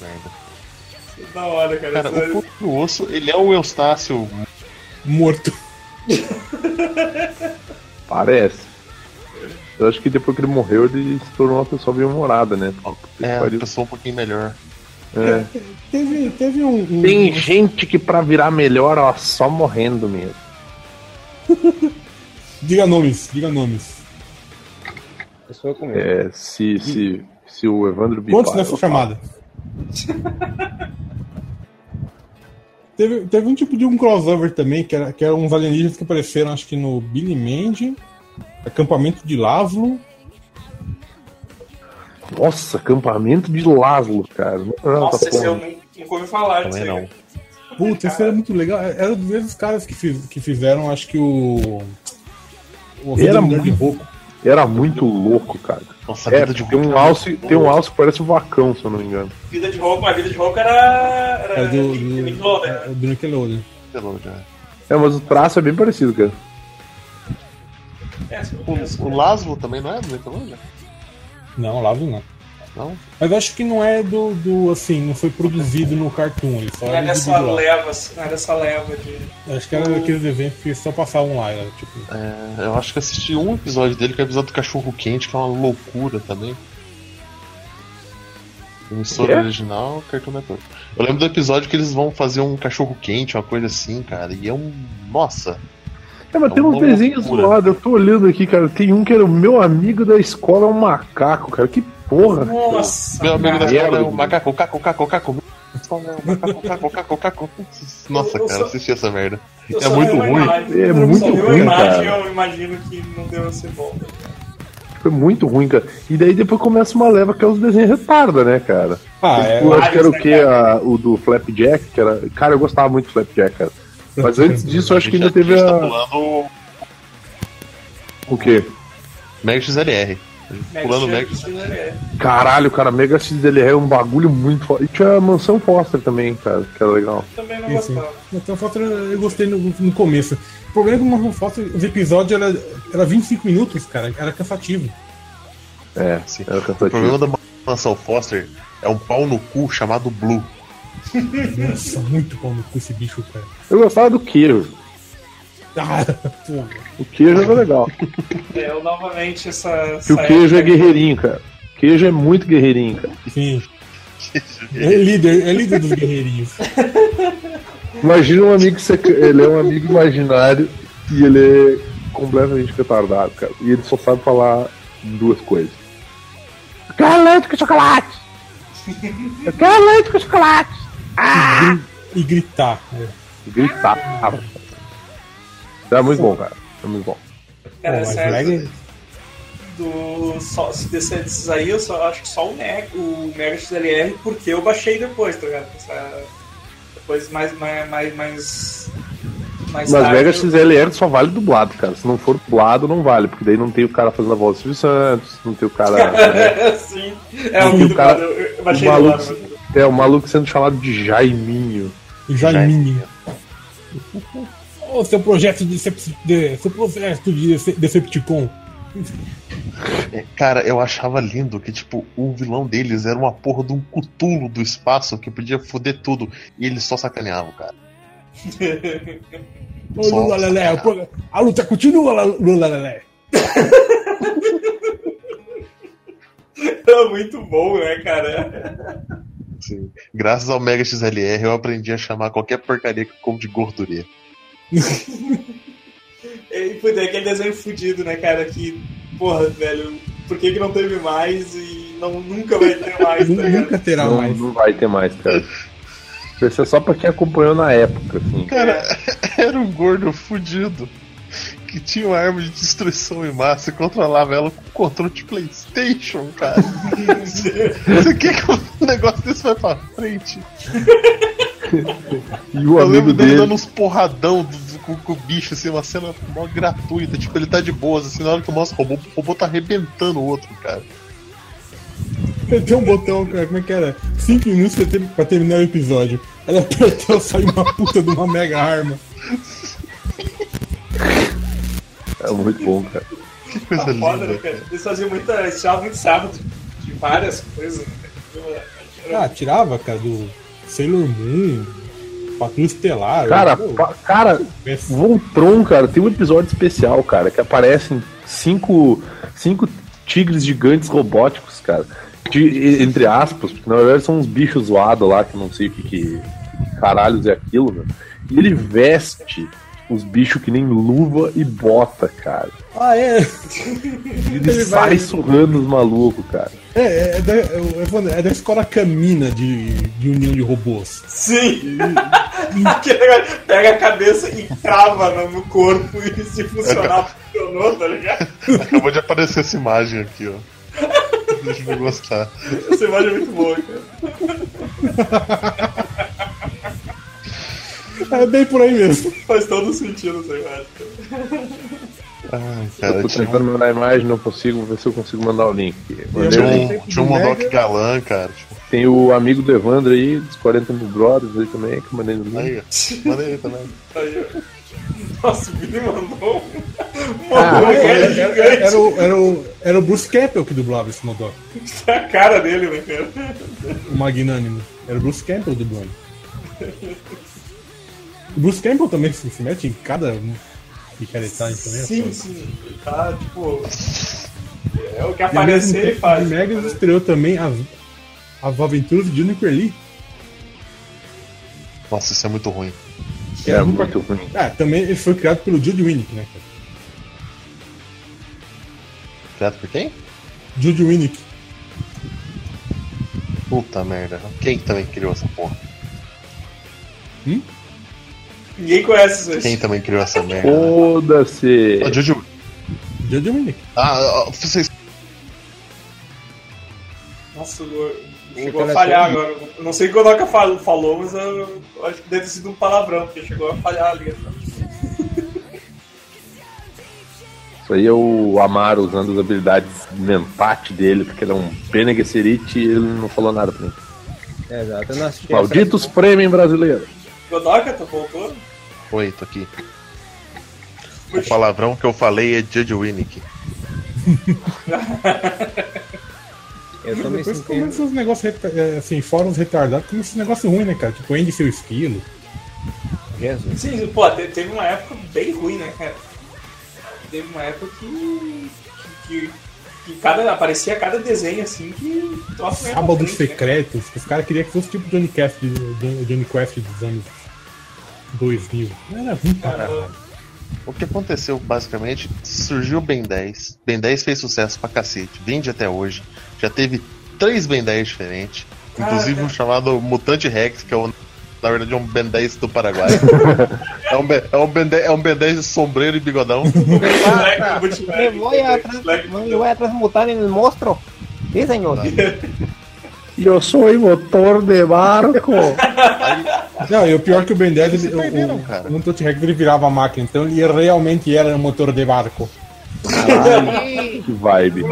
merda. Da hora, cara. Cara, Essa- o do Osso, ele é o Eustácio. Morto. Parece. Eu acho que depois que ele morreu, ele se tornou uma pessoa bem humorada, né? É, Pariu. uma pessoa um pouquinho melhor. É. Teve, teve um. um- Tem gente que pra virar melhor, ó, só morrendo mesmo. Diga nomes, diga nomes. Pessoa comigo. É, se, se, se o Evandro Quantos bipar, nessa chamada? teve, teve um tipo de um crossover também, que era, que eram uns alienígenas que apareceram, acho que no Billy Mandy, acampamento de falo. Nossa, acampamento de Laszlo, cara. Não, não, Nossa, esse eu porra. nunca nunca ouvi falar disso Também aí. não. cara. Puta, esse era muito legal. Era dos mesmos caras que, fiz- que fizeram, acho que o. O Era muito- Boco. Era muito louco, cara. Nossa, a É, vida de tem um alce, tem um alce que parece um vacão, se eu não me engano. Vida de Hulk, mas Vida de Hulk era. Era É do, Nick- do, Nickelodeon, é, né? do Nickelodeon. Nickelodeon. É, mas o traço é bem parecido, cara. O, o? Laszlo também não é do Nickelodeon? Não, Laszlo não. Não? Mas acho que não é do, do assim, não foi produzido no Cartoon, ele só Não é era dessa leva, não é dessa leva de. Acho que era daqueles eventos que só passavam lá, era tipo. É, eu acho que assisti um episódio dele, que é o episódio do Cachorro Quente, que é uma loucura também. Emissora original, Cartoon Network. Eu lembro do episódio que eles vão fazer um cachorro quente, uma coisa assim, cara. E é um. Nossa! É, mas É tem uns desenhos zoados. Eu tô olhando aqui, cara. Tem um que era o meu amigo da escola, é um macaco, cara. Que porra. Nossa! Meu amigo da escola é o merda. macaco, caco, caco, caco. Macaco, caco, caco, caco. Nossa, Eu cara, só- assisti essa merda. Eu É só muito ruim. imagem. É Eu muito ruim, imagem, cara. eu imagino que não deu ser bom. Foi muito ruim, cara. E daí depois começa uma leva que é os desenhos retarda, né, cara? Ah, é. eu acho que era o que? né, o do Flapjack, que era. Cara, eu gostava muito do Flapjack, cara. Mas antes disso, eu acho que ainda teve a gente tá pulando O quê? Mega XLR. Pulando Mega É. Caralho, cara, Mega XLR é um bagulho muito foda. E tinha a Mansão Foster também, cara, que era legal. Também não gostava. Então Foster eu gostei no, no começo. O problema é que o Marvel Foster, os episódios era, era 25 minutos, cara. Era cansativo. É, Sim. era O cansativo. problema da Mansão Foster é um pau no cu chamado Blue. Nossa, muito no cu esse bicho, cara. Eu gostava do queijo. Ah. O queijo era legal. É, eu novamente essa. Que o queijo é guerreirinho, cara. O queijo é muito guerreirinho, cara. Sim. É líder, é líder dos guerreirinhos. Imagina um amigo ele é um amigo imaginário e ele é completamente retardado, cara. E ele só sabe falar duas coisas. Eu quero leite com chocolate! Eu quero leite com chocolate! E gritar. né? E gritar. É muito bom, cara. É muito bom. Cara, Pô, Mega- do. Só, se desses, desses aí, eu só acho que só o Mega, o Mega XLR, porque eu baixei depois, tá ligado? Essa, depois mais. mais, mais, mais mais Mas tarde, Mega XLR só vale dublado, cara. Se não for dublado, não vale, porque daí não tem o cara fazendo a voz do Silvio Santos, não tem o cara. Sim. É, o Sim, que o do cara- eu, eu o baixei do maluco, lado. É, o maluco sendo chamado de Jaiminho. Jaiminho. Ô, seu projeto de, Decep- de seu projeto de Dece- Decepticon. É, Cara, eu achava lindo que, tipo, o vilão deles era uma porra de um cutulo do espaço que podia foder tudo. E eles só sacaneavam, cara. Ô, Só Lula Lelé, a luta continua, Lula Lelé. É muito bom, né, cara? Sim. Graças ao Mega XLR eu aprendi a chamar qualquer porcaria que eu como de gorduria. E foi aquele desenho fudido, né, cara? Que, porra, velho, por que, que não teve mais e não, nunca vai ter mais, tá ligado? Nunca terá Não, mais. não vai ter mais, cara. Isso é só pra quem acompanhou na época, assim. Cara, era um gordo fudido que tinha uma arma de destruição em massa e controlava ela com controle de Playstation, cara. Você quer que um negócio desse vai pra frente? E o Eu amigo lembro dele dele. dando uns porradão do- do- com, com o bicho, assim, uma cena mó gratuita. Tipo, ele tá de boas, assim, na hora que mostra o robô, o robô tá arrebentando o outro, cara. Tem um botão, cara, como é que era? 5 minutos pra, ter- pra terminar o episódio. Ela apertou, saiu uma puta de uma mega arma. É muito bom, cara. Que coisa Tá foda, né, linda. cara? Eles faziam muita. Eles tiravam muito sarro de, várias coisas. né? Ah, tirava, cara, do Sailor Moon, Patrulha Estelar. Cara, pô, pa- cara. Voltron, cara, tem um episódio especial, cara, que aparecem cinco, cinco tigres gigantes robóticos, cara. De- entre aspas, porque na verdade são uns bichos zoados lá, que eu não sei o que, que caralhos é aquilo, né? E ele veste os bichos que nem luva e bota, cara. Ah, é. Ele, Ele sai vai- surrando os malucos, cara. É, é, é da, é, é da escola Camina de, de União de Robôs. Sim! Pega a cabeça e trava no, no corpo e se funcionar, funcionou, tá ligado? Acabou de aparecer essa imagem aqui, ó. Deixa eu gostar. Essa imagem é muito boa, cara. É bem por aí mesmo. Faz todo sentido essa imagem. cara. Ai, Eu cara, tô tinha tentando mandar a imagem, não consigo, vou ver se eu consigo mandar o link. Mandei um, tinha um Mega. galã, cara. Tipo, Tem o amigo do Evandro aí, dos 40 mil brothers aí também, que eu mandei no link. aí, aí também. Aí. Nossa, o Billy mandou um. Ah, um Era, era- era o, era, o, era o Bruce Campbell que dublava esse Modok. a cara dele, né, cara? O magnânimo. Era o Bruce Campbell dublando. O Bruce Campbell também se, se mete em cada picaretagem também. é Sim, sim. Ele tá, tipo. É o que E aparecer ele faz. o Megas estreou também as, as aventuras de Juniper Lee. Nossa, isso é muito ruim. É um muito ruim. Ah, também ele foi criado pelo Jude Winnick, né, cara? Criado por quem? Jude Winnick. Puta merda. Quem que também criou essa porra? Ninguém conhece isso. Quem também criou essa merda? Foda-se! Ah, Juju. Jude Winnick. Ah, ah, vocês. Nossa, chegou a falhar agora. Eu Não sei o que o Godoka fal- falou, mas eu eu acho que deve ter sido um palavrão, porque chegou a falhar ali. Isso aí é o Amaro usando as habilidades mentate dele, porque ele é um Bene Gesserit e ele não falou nada pra mim. Exato, eu não assisti Malditos Fremen brasileiros. Godoka, tu voltou? Oi, tô aqui. O palavrão que eu falei é Judge Winnick. Eu tô me Depois sentindo. começa os negócios, é, assim, fóruns retardados, começa esse negócio ruim, né, cara? Tipo, Andy seu esquilo. Jesus. Sim, pô, te- teve uma época bem ruim, né, cara? Teve uma época que. que, que, que cada, aparecia cada desenho assim que. Nossa, Sábados frente, né? secretos. que Os caras queriam que fosse tipo Johnny Quest, de- Johnny Quest dos anos 2000. Era ruim pra caralho. O que aconteceu, basicamente, surgiu o Ben 10. Ben 10 fez sucesso pra cacete, vende até hoje. Já teve três Ben 10 diferentes, inclusive um chamado Mutante Rex, que é o, na verdade é um Ben 10 do Paraguai. é, um é, um ben 10, é um Ben 10 de sombreiro e bigodão. Me voy a, transmutar en el monstruo. Sí, señor. Eu sou motor de barco. Não, e o pior que o Ben 10, ele, o, cara. o Mutante Rex ele virava a máquina, então ele realmente era um motor de barco. que vibe.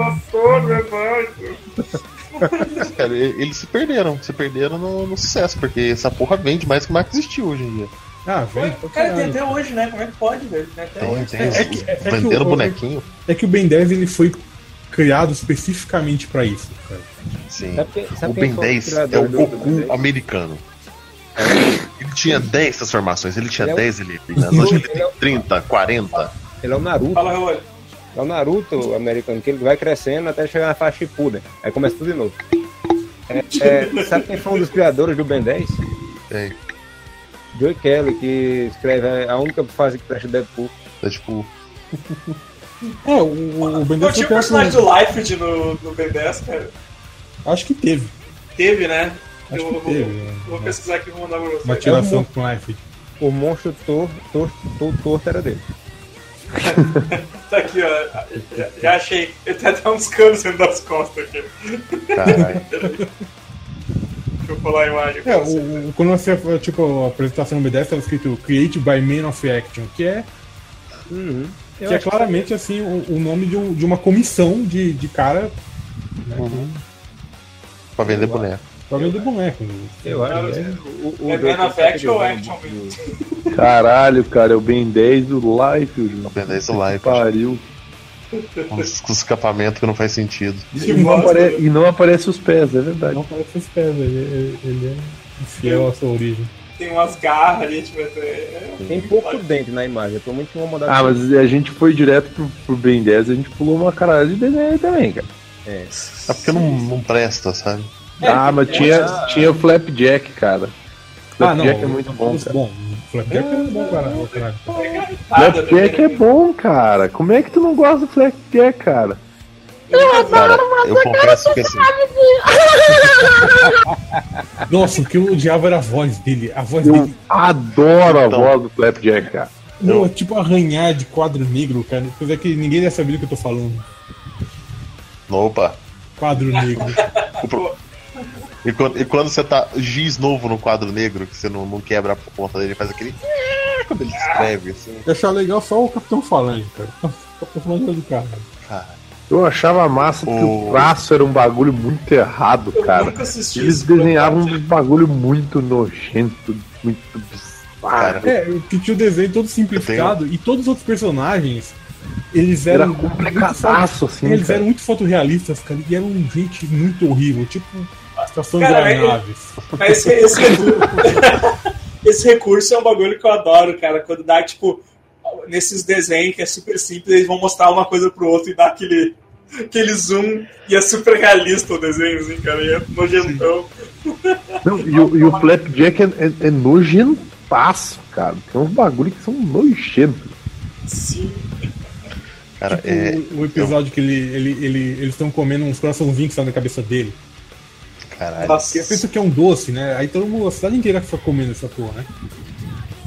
Cara, eles se perderam, se perderam no, no sucesso, porque essa porra vende mais que o Marco existiu hoje em dia. Ah, Foi- velho. Cara, tem até hoje, né? Como é que pode, velho? Até Tem, hoje. tem. é que- é que vendendo o- bonequinho. É que o Ben 10 ele foi criado especificamente pra isso, cara. Sim. Sabe sabe O Ben foi 10 é o Goku do Ben 10? americano. Ele tinha 10 transformações, ele tinha Ele é o- 10 alienígenas. Hoje ele tem 30, 40. Ele é o Naruto. Fala, Raul. É o Naruto americano, que ele vai crescendo até chegar na faixa Shippuden. Aí começa tudo de novo. É, é, sabe quem foi um dos criadores do Ben 10? Tem. Joey Kelly, que escreve a única fase que presta Deadpool. É tipo. É, o, o Ben Não 10 tinha o foi personagem do Liefeld no, no Ben 10, cara? Acho que teve. Teve, né? Acho eu que vou, teve, vou- vou pesquisar aqui e vou mandar pra você. Uma tiração com Life. O monstro tor, tor, tor, torto era dele. Tá aqui, ó. Já, achei. Ele tem até uns canos dentro das costas aqui. Caralho. Deixa eu falar a imagem É, você. o, o- quando você, tipo, a apresentação no B10 estava escrito Create by Man of Action, que é, Uhum. Eu que é claramente, assim, o, o nome de, um- de uma comissão de, de cara Pra vender boneco. Pra vender boneco. né? Eu acho que é. O, o é Man of Action ou Action do- Caralho, cara, é o Ben 10 do Life. O Ben 10 do Life. Pariu. Com escapamento que não faz sentido. E não, apare... e não aparece os pés, é verdade. Não parece os pés, ele, ele- é fiel à sua origem. Tem umas garras ali, tipo, é... Tem pouco dente na imagem. Eu tô muito incomodado. Ah, mas a gente foi direto pro, pro Ben 10 a gente pulou uma caralho de desenho aí também, cara. É. É porque não, não presta, sabe? Ah, mas tinha, tinha o Flapjack, cara. Ah, não. Flapjack é muito bom, cara. Bom, o Flapjack é bom, caralho. Flapjack é bom, cara. Como é que tu não gosta do Flapjack, cara? Cara, eu confesso que assim, Nossa, o que eu odiava era a voz dele. A voz Eu dele, adoro a Então. voz do Flapjack, cara. não, é tipo arranhar de quadro negro, cara. Coisa que ninguém deve saber do que eu tô falando. opa. Quadro negro. E quando, e quando você tá giz novo no quadro negro, que você não, não quebra a ponta dele, faz aquele. Quando ele escreve, assim. Eu achava legal só o Capitão Falante, cara. O Capitão é do cara. Cara, Eu achava massa que O- o traço era um bagulho muito errado, Eu cara. Eles desenhavam um bagulho muito nojento, muito bizarro. Cara, É, que tinha o desenho todo simplificado e todos os outros personagens, eles Era eram. complicadaço, assim, Eles cara. eram muito fotorrealistas, cara, e eram gente muito horrível, tipo estação de Cara, aeronaves. Mas esse, esse, recurso, esse recurso é um bagulho que eu adoro, cara. Quando dá, tipo, nesses desenhos que é super simples, eles vão mostrar uma coisa pro outro e dá aquele, aquele zoom e é super realista o desenho, assim, cara. E é nojentão. Não, e, o, e o Flapjack é, é, é nojentaço, cara. Tem uns bagulho que são nojentos. Sim. cara, Tipo, é. o, o episódio que ele, ele, ele, eles estão comendo uns coraçãozinhos que estão na cabeça dele. Caralho. Nossa. Eu penso que é um doce, né? Aí todo mundo, a cidade inteira fica comendo essa porra, né?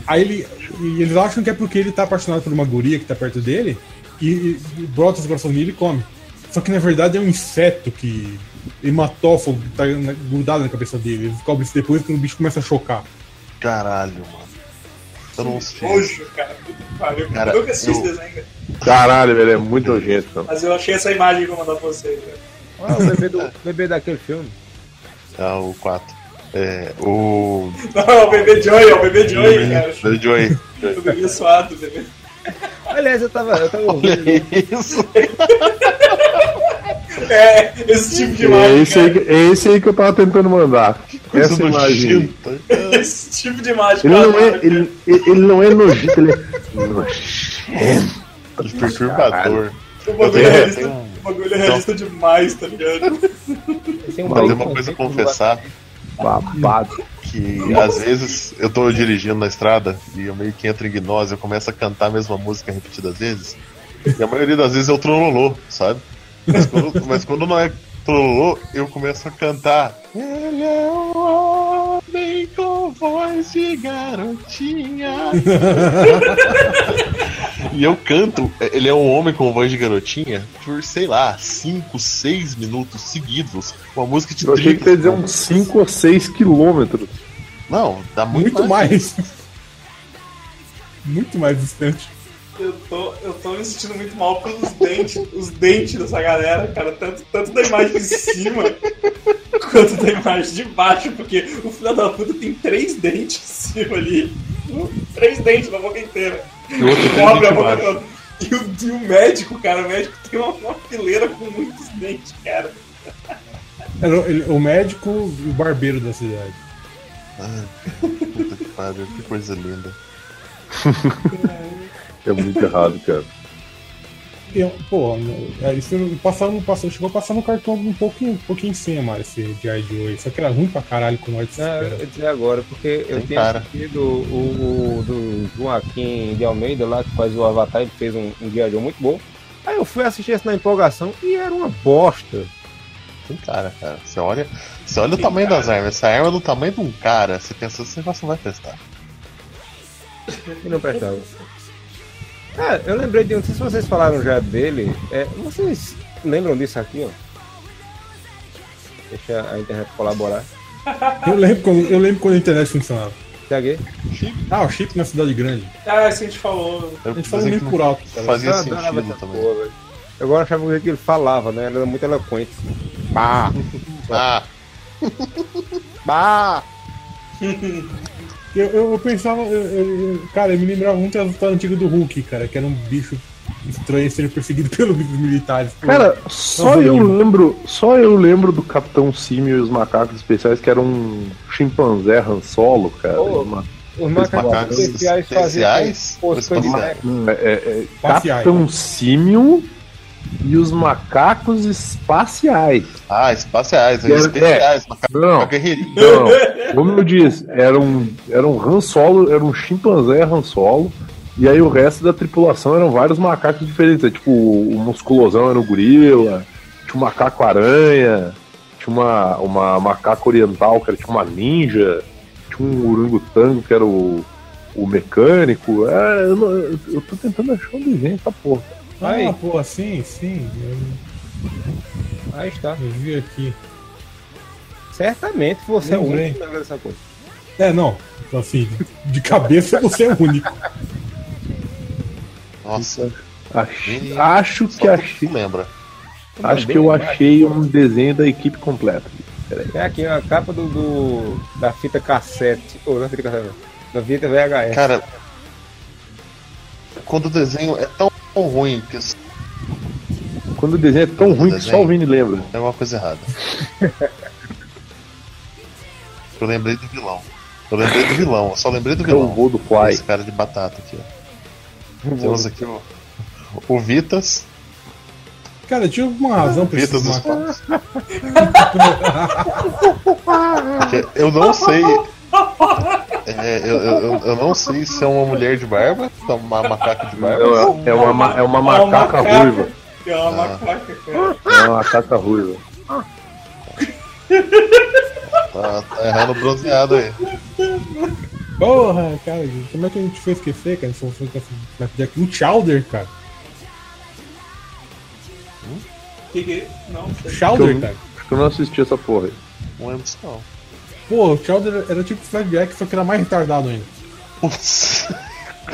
Aí ele, e eles acham que é porque ele tá apaixonado por uma guria que tá perto dele e, e brota os corações dele e come. Só que na verdade é um inseto que hematófago que tá na- grudado na cabeça dele. Ele descobre isso depois que o bicho começa a chocar. Caralho, mano. Eu não sei. Nojo, cara. Pariu. Cara, eu nunca assisti esse eu- desenho, cara. Caralho, velho, é muito nojento. Mas eu achei essa imagem que eu vou mandar pra vocês, cara. Ah, o bebê, do, bebê daquele filme. Ah, o 4. É. O. Não, é o bebê Joey, é o bebê Joey, cara. Bebê Joey. O bebê suado, bebê. Aliás, eu tava, eu tava ouvindo. Isso. É, esse tipo de É imagem, esse, aí, é esse aí que eu tava tentando mandar. Essa imagem. Esse tipo de imagem. Ele não, é, ele, ele não é nojento, ele é nojento. Perturbador. O bagulho é tenho- realista, tenho- o bagulho é realista demais, tá ligado? Tem um Mas bagulho uma coisa a que eu- confessar. Babado. que às vezes eu tô dirigindo na estrada e eu meio que entro em gnose, eu começo a cantar a mesma música repetidas vezes. E a maioria das vezes é o trololô, sabe? Mas quando, mas quando não é trololô, eu começo a cantar. Ele é um homem com voz de garotinha. e eu canto, ele é um homem com voz de garotinha por, sei lá, 5, 6 minutos seguidos. Uma música de Eu achei que 30 ia dizer uns 5 ou 6 quilômetros. Não, dá muito, Muito mais. Muito mais distante. Eu tô, eu tô me sentindo muito mal pelos dentes, os dentes dessa galera, cara. Tanto, tanto da imagem de cima quanto da imagem de baixo, porque o filho da puta tem três dentes em cima ali. Três dentes na boca inteira. E o outro tem dente toda. E o, e o médico, cara, o médico tem uma, uma fileira com muitos dentes, cara. Era o- ele- o médico e o barbeiro da cidade. Puta que pariu, que coisa linda. É muito errado, cara. Eu- pô, é, isso passava, no- passava, chegou a passar no cartão um pouquinho, um pouquinho em cima, esse G.I. Joe. Só que era ruim pra caralho com o White Não, eu ia dizer agora, porque eu Tem tinha cara. assistido o, o do Joaquim de Almeida lá, que faz o Avatar, ele fez um, um G.I. Joe muito bom. Aí eu fui assistir esse na empolgação e era uma bosta. Tem cara, cara. Você olha, você olha o tamanho das armas. Essa arma é do tamanho de um cara. Você pensa, esse negócio não vai prestar. E não prestava. Ah, eu lembrei de um, não sei se vocês falaram já dele. É, vocês lembram disso aqui, ó? Deixa a internet colaborar. Eu lembro, quando, eu lembro quando a internet funcionava. Peguei. Ah, o chip na cidade grande. Ah, isso a gente falou. A gente falou meio que por alto. cara. fazia adorava sentido também. porra. Eu agora achava que ele falava, né? Ele era muito eloquente. Bah! Ah, Bah! Eu, eu, eu pensava, eu- eu- cara, eu me lembrava muito da história antiga do Hulk, cara, que era um bicho estranho sendo perseguido pelos militares. Cara, só Não, eu não. lembro, só eu lembro do Capitão Simio e os macacos especiais que era um chimpanzé Han Solo, cara. Oh. Uma- Os macacos macacos especiais faziam especiais espaciais? boneco. é, é, é. Capitão Simio e os macacos espaciais. ah, espaciais, Era- especiais, macaco Não, guerreirinho. não. Como eu disse, era um, era um Han Solo, era um chimpanzé Han Solo. E aí o resto da tripulação eram vários macacos diferentes. é, Tipo, o musculosão era o gorila, tinha um macaco aranha, tinha uma, uma macaco oriental que era tipo uma ninja, tinha um orangotango que era o, o mecânico. É, eu, não- eu- eu tô tentando achar um desenho dessa porra. Ah, pô, sim, sim. Eu, Aí está. eu vi aqui. Certamente você é o único que coisa. É, não. Então, assim, de cabeça você é o único. Nossa, Achei- E- acho só que achei. lembra. Acho que eu achei um desenho da equipe completa. É aqui a capa do, do- da fita cassete. Ou da fita cassete. Da fita VHS. Cara, quando o desenho é tão ruim que Quando o desenho é tão ruim que só o Vini lembra. é uma coisa errada. Eu lembrei do vilão. Eu lembrei do vilão, eu só lembrei do É o vilão. voo do Fly. Esse cara de batata aqui, ó. Temos aqui o, o Vitas. Cara, tinha alguma razão pra Vitas dos. Patos. Eu não sei. É, eu, eu, eu- não sei se é uma mulher de barba, se é uma macaca de barba. É, é uma, ma- é uma macaca macaca. ruiva. É uma macaca, cara. É uma macaca ruiva. Tá, tá errando o bronzeado aí. Porra, cara, como é que a gente foi esquecer, cara? Foi Black Jack. O Chowder, cara. Que que- Não, sei. Chowder, Eu- cara. Acho que eu não assisti essa porra aí. Não lembro disso não. Pô, o Chowder era tipo Flag Jack, só que era mais retardado ainda. Putz,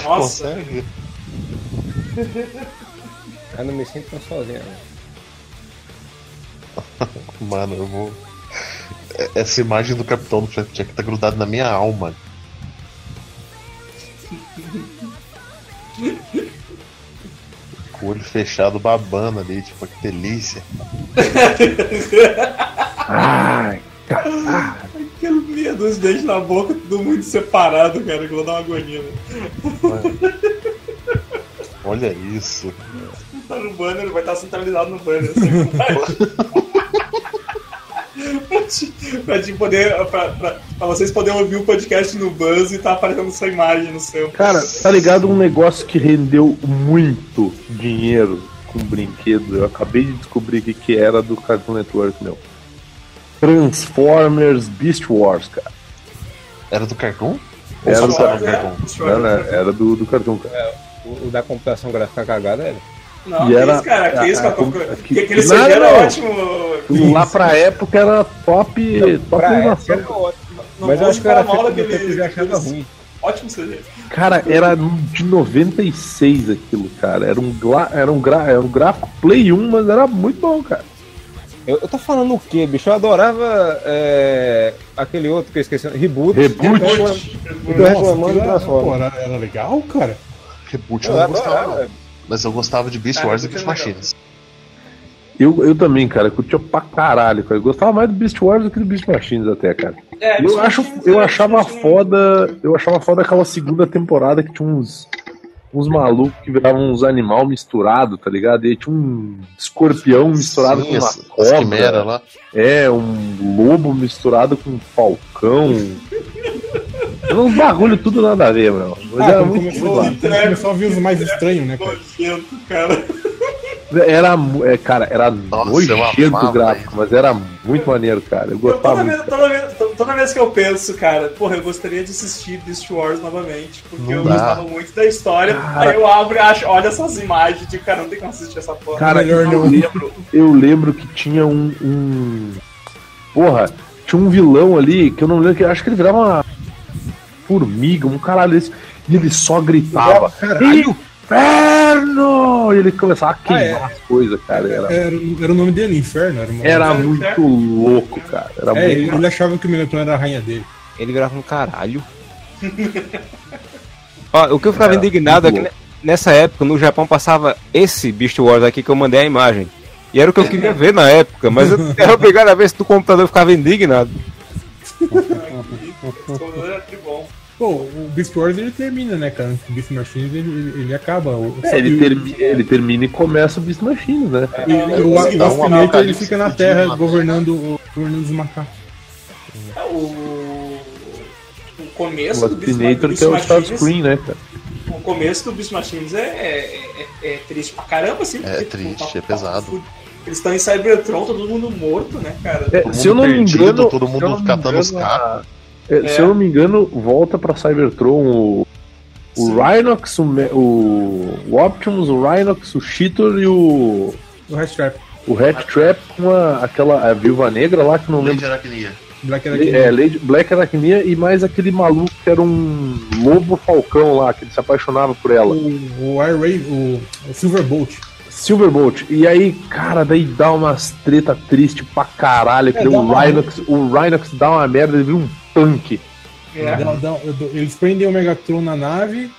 Nossa, consegue? Eu não me sinto tão sozinho. né? Mano, eu vou. É- Essa imagem do capitão do Flapjack tá grudada na minha alma. Com o olho fechado babando ali, tipo, que delícia. Ai, aquele meia dos dentes na boca, tudo muito separado, cara, que vou dar uma agonia. Né? Olha isso. Tá no banner, vai estar centralizado no banner. assim. pra, te, pra, te poder, pra, pra- pra vocês poderem ouvir o podcast no Buzz e tá aparecendo essa imagem no seu. cara, tá ligado um negócio que rendeu muito dinheiro com brinquedo? Eu acabei de descobrir o que, que era do Cartoon Network, meu. Transformers Beast Wars, cara. Era do Cartoon? Era do do Cartoon. Não? Era do, do Cartoon, cara. O, o da computação gráfica cagada era. Não, E que era- isso, cara, que isso, a- que aquele Não, CG era não. ótimo. Lá pra época era top, top Pra época animação. era ótimo. Não Mas eu acho que era mal daquele- ruim. Ótimo CG. Cara, era de 96 aquilo, cara. Era um, gla- era um, gra... era um gráfico Play 1, mas era muito bom, cara. Eu, eu tô falando o quê, bicho? Eu adorava é, aquele outro que eu esqueci. Reboot. Reboot. Eu tô reclamando do era, legal, cara. Reboot Eu eu não gostava. Mas eu gostava de Beast Wars e Beast é legal. Machines. Eu, eu também, cara, curtia pra caralho, cara. Eu gostava mais do Beast Wars do que do Beast Machines até, cara. É, Eu acho, eu achava foda, eu achava foda aquela segunda temporada que tinha uns uns malucos que viravam uns animal misturado, tá ligado? E tinha um escorpião misturado Sim, com uma quimeras cobra. lá. É, um lobo misturado com um falcão. Era uns bagulho tudo nada a ver, meu. Mas Ah, era muito começou, começou a vir os mais estranhos, né, cara? Era, é, cara, era Nossa, eu nojento amava o gráfico, mas era muito maneiro, cara. Eu Eu, gostava toda, muito. vez, toda, vez, to- toda vez que eu penso, cara, porra, eu gostaria de assistir Beast Wars novamente, porque eu Não dá. gostava muito da história. Cara. Aí eu abro e acho, olha essas imagens, de cara, não tem como assistir essa porra. Cara, eu não. lembro, eu lembro que tinha um, um- Porra, tinha um vilão ali que eu não lembro, que acho que ele virava uma formiga, um caralho desse, e ele só gritava: Inferno! E ele começava a queimar Ah, as coisas, cara. Era, Era, era o nome dele, Inferno. Era, era muito Inferno. louco, cara. Era É, muito. ele, ele achava que o Megatron era a rainha dele. Ele virava um caralho. Ó, o que eu ficava Era indignado é que nessa época no Japão passava esse Beast Wars aqui que eu mandei a imagem. E era o que eu queria ver na época, mas eu era obrigado a ver se do computador eu ficava indignado. Pô, o Beast Wars ele termina, né, cara? O Beast Machines ele, ele, ele acaba. O, É, ele, termi- ele termina e começa o Beast Machines, né? E, e o, o Aspinator ele fica na Terra governando, o- governando os macacos. É, O, o começo O do Beast, Beast que é o Machines, né, cara? o começo do Beast Machines é, é, é- é triste pra caramba, assim. É porque, triste, tá- é pesado. tá- Eles estão em Cybertron, todo mundo morto, né, cara? É, Todo se eu mundo não me perdido, engano, todo se mundo eu não me catando os engano, a- é, É. Se eu não me engano, volta pra Cybertron o, o Sim. Rhinox, o, o, o Optimus, o Rhinox, o Cheetor e o, O Rat Trap. o Rat Trap com a, aquela a Viúva Negra lá que não lembro. Aracnia. Black aqui. É, Lady, Black Arachnia e mais aquele maluco que era um lobo falcão lá, que ele se apaixonava por ela. O, o Air Ray, o, o Silverbolt. Silverbolt. E aí, cara, daí dá umas treta triste pra caralho. Que É, o, Rhinox, o Rhinox dá uma merda, ele vira um tanque. É. Eles prendem o Megatron na nave.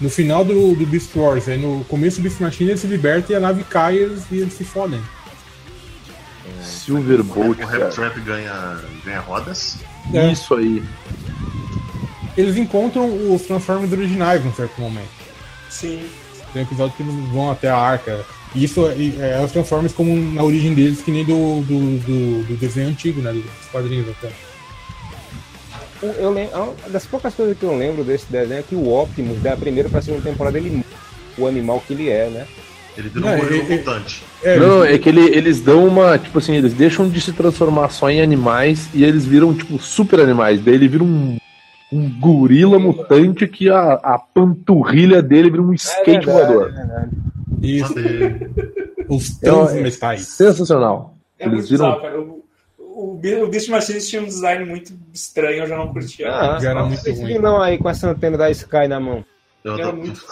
No final do, do Beast Wars, aí no começo do Beast Machine ele se liberta e a nave cai e eles, e eles se fodem. Silverbolt, O. Rap Trap ganha, ganha rodas. É. Isso aí. Eles encontram os Transformers originais num certo momento. Sim. Tem um episódio que eles vão até a arca. E isso é, é os Transformers como na origem deles, que nem do, do, do, do desenho antigo, né? Dos quadrinhos até. Eu, lembro, uma das poucas coisas que eu lembro desse desenho é que o Optimus, da primeira pra segunda temporada, ele muda o animal que ele é, né? Ele vira Não, um gorila é- é- mutante. É, Não, é que ele- eles dão uma. Tipo assim, eles deixam de se transformar só em animais e eles viram, tipo, super animais. Daí ele vira um, um gorila mutante que a, a panturrilha dele vira um skate voador. isso. Sabe? Os É, Transmetais. sensacional. É Eles viram. bizarro, cara. O, o, Be- o Beast Machines tinha um design muito estranho, eu já não curtia. Ah, Já era muito ruim. vilão aí com essa antena da Sky na mão. Eu, Era muito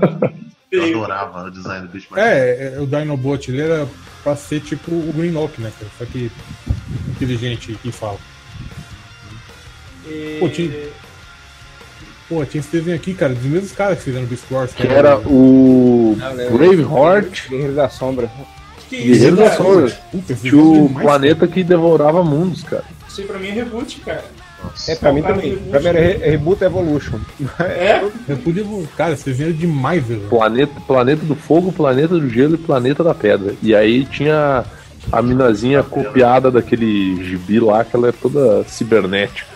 eu adorava o design do bicho É, é, o Dinobot, ele era pra ser tipo o Greenock, né, cara? Só que inteligente e fala. E- Pô, tinha- Pô, tinha esse desenho aqui, cara, dos mesmos caras que fizeram Beast Wars. Que era o Braveheart, Guerreiro da Sombra. Que isso, Guerreiro das? Sombras. Desenho é o planeta que devorava mundos, cara. Isso aí pra mim é reboot, cara. Nossa. É, pra mim também. reboot. Pra mim era Re- Reboot Evolution. É? cara. Eu podia... Cara, desenho é demais, velho. Planeta, planeta do fogo, planeta do gelo e planeta da pedra. E aí tinha a minazinha copiada daquele gibi lá, que ela é toda cibernética.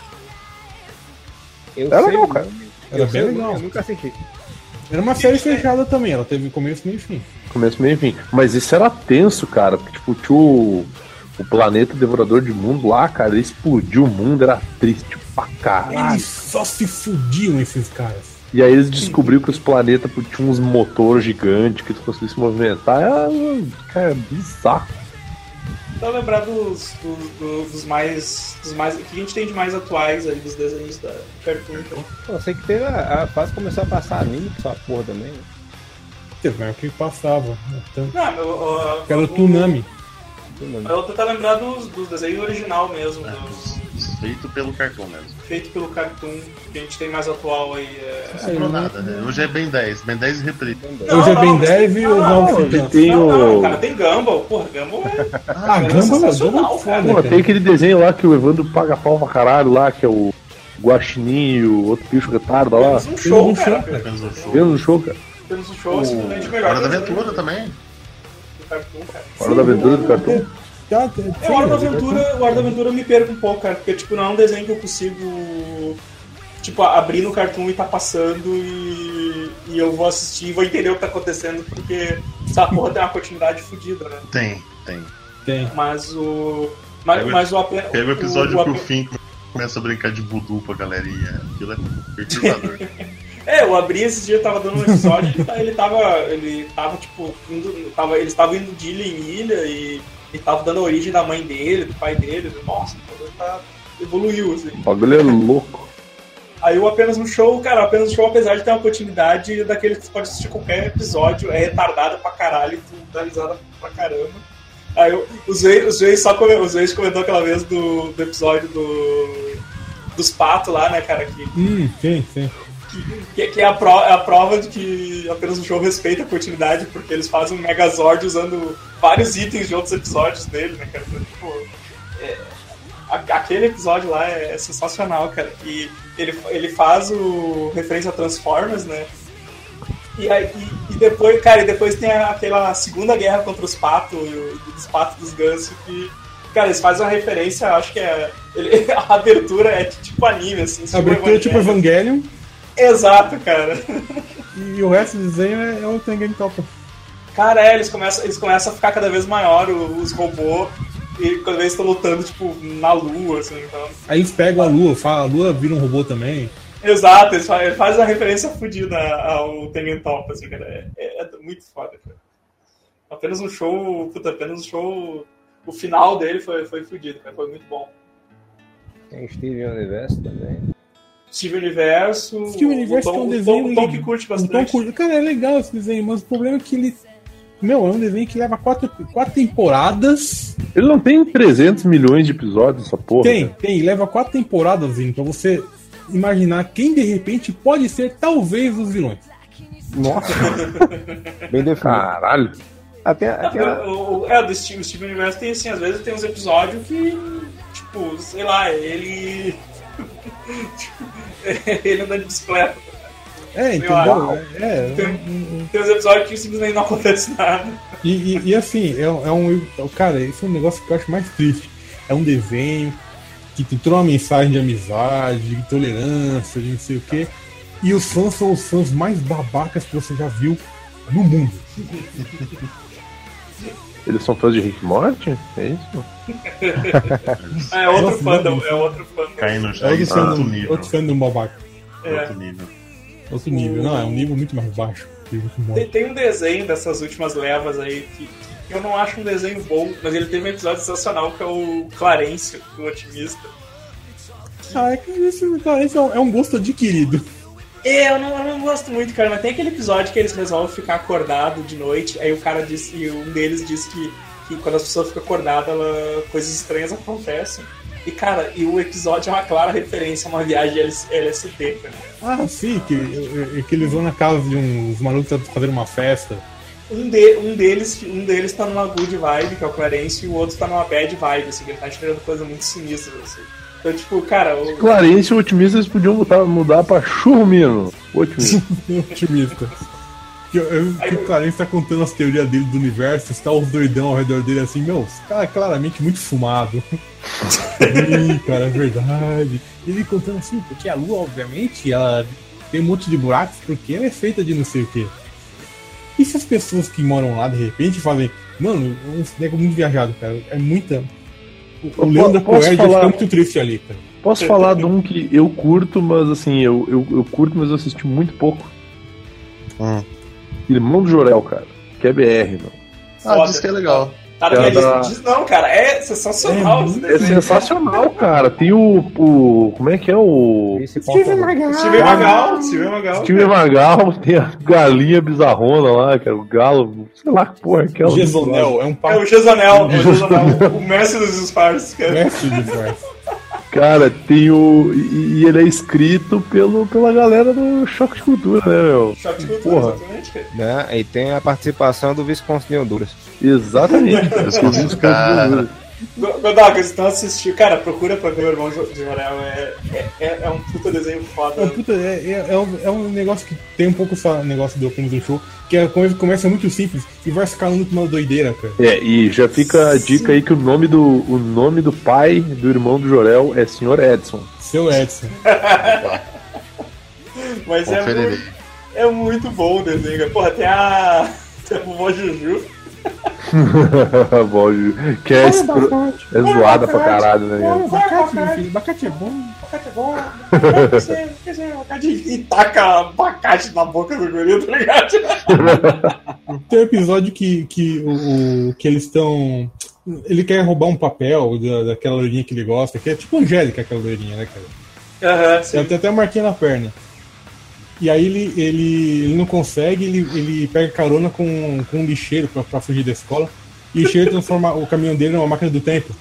Eu Era sei legal, cara. Era eu bem legal. Eu nunca assisti. Era uma série fechada também, ela teve começo, meio e fim. Começo, meio e fim. Mas isso era tenso, cara. Porque, tipo, tinha o, o planeta devorador de mundo lá, cara. Ele explodiu o mundo, era triste pra caralho. Eles só se fudiam, esses caras. E aí eles descobriram que os planetas tinham uns motores gigantes que eles conseguiam se movimentar. Era, cara, bizarro. Então lembrar dos, dos, dos- dos mais. dos mais. O que a gente tem de mais atuais aí dos desenhos da Cartoon. Então. Pô, Eu sei que teve a, a fase começou a passar anime com essa porra também. né? Teve mais o que passava. Tanto- Não, eu, eu, Que era o lembro. Eu vou tentar lembrar dos, dos desenhos original mesmo, É, dos- Feito pelo cartão mesmo. feito pelo Cartoon, que a gente tem mais atual aí. É... Não sobrou nada, né? Hoje é Ben 10, Ben 10 e Reprise. Não, Hoje é mas 10 e titãs. tem Não, não, o. cara, tem Gumball. Porra, Gumball é. Ah, é Gamba é sensacional, muito cara. foda, Pô, tem aquele desenho lá que o Evandro paga pau pra caralho lá, que é o. Guaxinim e o outro bicho retardo lá. Apenas um show, um cara. show, Apenas um show. Vendo no show, cara. Apenas um show, simplesmente melhor. Hora da Aventura também. do Cartoon, cara. Hora da aventura do cartão. Tá, É, o Hora da Aventura, o Hora da Aventura eu me perco um pouco, cara, porque tipo, não é um desenho que eu consigo tipo, abrir no Cartoon e tá passando e, e eu vou assistir e vou entender o que tá acontecendo, porque essa porra tem uma continuidade fodida, né? Tem, tem. Tem. Mas o. Mas, Pega o- mas o. Pega o episódio o, que o ape- Finn começa a brincar de voodoo pra galerinha. Aquilo é perturbador. É, eu abri esse dia, tava dando um episódio, ele, tá- ele tava. Ele tava, tipo, indo. Tava, eles estavam indo de ilha em ilha e, e tava dando origem da mãe dele, do pai dele. Nossa, o bagulho tá. Evoluiu, assim. O bagulho é louco. Aí o apenas um show, cara, apenas um show, apesar de ter uma continuidade daquele que você pode assistir qualquer episódio, é retardado pra caralho, e tu dá risada pra caramba. Aí o- os Reis só come- os comentou aquela vez do, do episódio do, dos patos lá, né, cara, que, Hum, sim, sim. Que, que é, a pro- é a prova de que apenas um show respeita a continuidade, porque eles fazem um Megazord usando vários itens de outros episódios dele, né, cara? Então, tipo, é, a- aquele episódio lá é, é sensacional, cara. E ele, ele faz o referência a Transformers, né? E, aí, e, e depois, cara, e depois tem a- aquela segunda guerra contra os patos, e o- dos patos dos gansos, que. Cara, eles fazem uma referência, acho que é. ele- a abertura é tipo anime, assim. A abertura é tipo Evangelion Exato, cara. e o resto do desenho é, é o Tengen Toppa. Cara, é, eles começam, eles começam a ficar cada vez maior, os robôs, e cada vez estão lutando, tipo, na lua, assim, então. Aí eles pegam a lua, fala, a lua vira um robô também. Exato, eles fazem, fazem uma referência fodida ao Tengen Top, assim, cara. É, é- é muito foda, cara. Apenas um show, puta, apenas um show. O final dele foi, foi fodido, cara. Foi muito bom. Tem Steven Universo também. Steve Universo. Steven Universo o Tom, é um o desenho Tom, o Tom que curte Então, bastante. curto. cara, é legal esse desenho, mas o problema é que ele. Meu, é um desenho que leva quatro, quatro temporadas. Ele não tem 300 milhões de episódios, essa porra. Tem, cara. tem, leva quatro temporadas, Vini, pra você imaginar quem de repente pode ser talvez os vilões. Nossa! Bem definido. Caralho. Até, até a- o, o- é, do Steve, o Steve Universo tem assim, às vezes tem uns episódios que, tipo, sei lá, ele. ele anda de bicicleta. É, entendeu? É, Tem- um- um- Tem uns episódios que simplesmente não acontece nada. E, e- e assim, é, é um. Cara, esse é um negócio que eu acho mais triste. É um desenho que tem toda uma mensagem de amizade, de tolerância, de não sei o quê. E os fãs são os fãs mais babacas que você já viu no mundo. Eles são fãs de Rick Morty? É isso? É outro fandom, não. é outro fandom. Caindo já É em outro nível. outro fandom babaca. É. Outro nível. Outro nível. Não, é um nível muito mais baixo. Tem, tem um desenho dessas últimas levas aí que, que eu não acho um desenho bom, mas ele teve um episódio sensacional que é o Clarence, do Otimista. Ah, é que esse, esse é é um gosto adquirido. É, eu não, eu não gosto muito, cara, mas tem aquele episódio que eles resolvem ficar acordado de noite, aí o cara diz, e um deles diz que, que quando as pessoas ficam acordadas, ela, coisas estranhas acontecem. E, cara, e o episódio é uma clara referência a uma viagem LSD, cara. Ah, sim, que, que eles vão na casa de uns malucos tá fazendo uma festa. Um, de, um, deles, um deles tá numa good vibe, que é o Clarence, e o outro tá numa bad vibe, assim, que ele tá tirando coisas muito sinistras, assim. Então, tipo, cara, o, Clarence e eles podiam mudar, mudar pra Churrumino. Otimista. otimista. Que, eu- que o Clarence tá contando as teorias dele do universo, está os doidão ao redor dele assim, meu, esse cara é claramente muito fumado. Ih, cara, é verdade. Ele contando assim, porque a Lua, obviamente, ela tem um monte de buracos porque ela é feita de não sei o quê. E se as pessoas que moram lá, de repente, fazem, mano, um nego muito viajado, cara, é muita... O, Leandro posso Coed falar- fica muito triste ali, cara. Posso falar de um que eu curto, mas assim, eu, eu, eu curto, mas eu assisti muito pouco. Hum. Irmão do Jorel, cara. Que é BR, não. Ah, Foda. diz que é legal. Tá Ela- lista. Diz não, cara, é sensacional esse É desenho. sensacional, cara. Tem o, o. Como é que é o. ponto é bom. Steven Magal, Steven Magal. Steve Magal, tem a galinha bizarrona lá, cara. O galo, sei lá que porra é aquela. Gesonel é um É o Gesonel, é o Gesonel, o mestre dos disfarces, cara. mestre de farsa. Cara, tem o. E, e ele é escrito pelo, pela galera do Choque de Cultura, né, meu? Choque de cultura, Porra. exatamente, cara. Né? E tem a participação do Visconde de Honduras. Exatamente. cara. Visconde, cara. Go- Godoka, vocês estão assistindo. Cara, procura pra ver o irmão de Jorel. É, é, é, é um puta desenho foda. É, puta, é, é, é um, é um negócio que tem um pouco esse negócio do um Show, que é, come- começa muito simples e vai escalando com uma doideira, cara. É, e já fica a dica aí que o nome do, o nome do pai do irmão do Jorel é Sr. Edson. Seu Edson. Mas é muito, é muito bom o desenho. Porra, tem a. Tem a vovó Juju. Bom, que é, escro- é zoada pra caralho, né? Abacate, meu filho, abacate é bom. Abacate é bom. E taca abacate na boca do guri, tá ligado? Tem um episódio que, que, o, que eles estão. Ele quer roubar um papel da, daquela loirinha que ele gosta, que é tipo Angélica, aquela loirinha, né, cara? Ela sim. tem até a marquinha na perna. E aí ele, ele, ele não consegue, ele, ele pega carona com, com um lixeiro pra, pra fugir da escola. E o lixeiro transforma o caminhão dele numa máquina do tempo.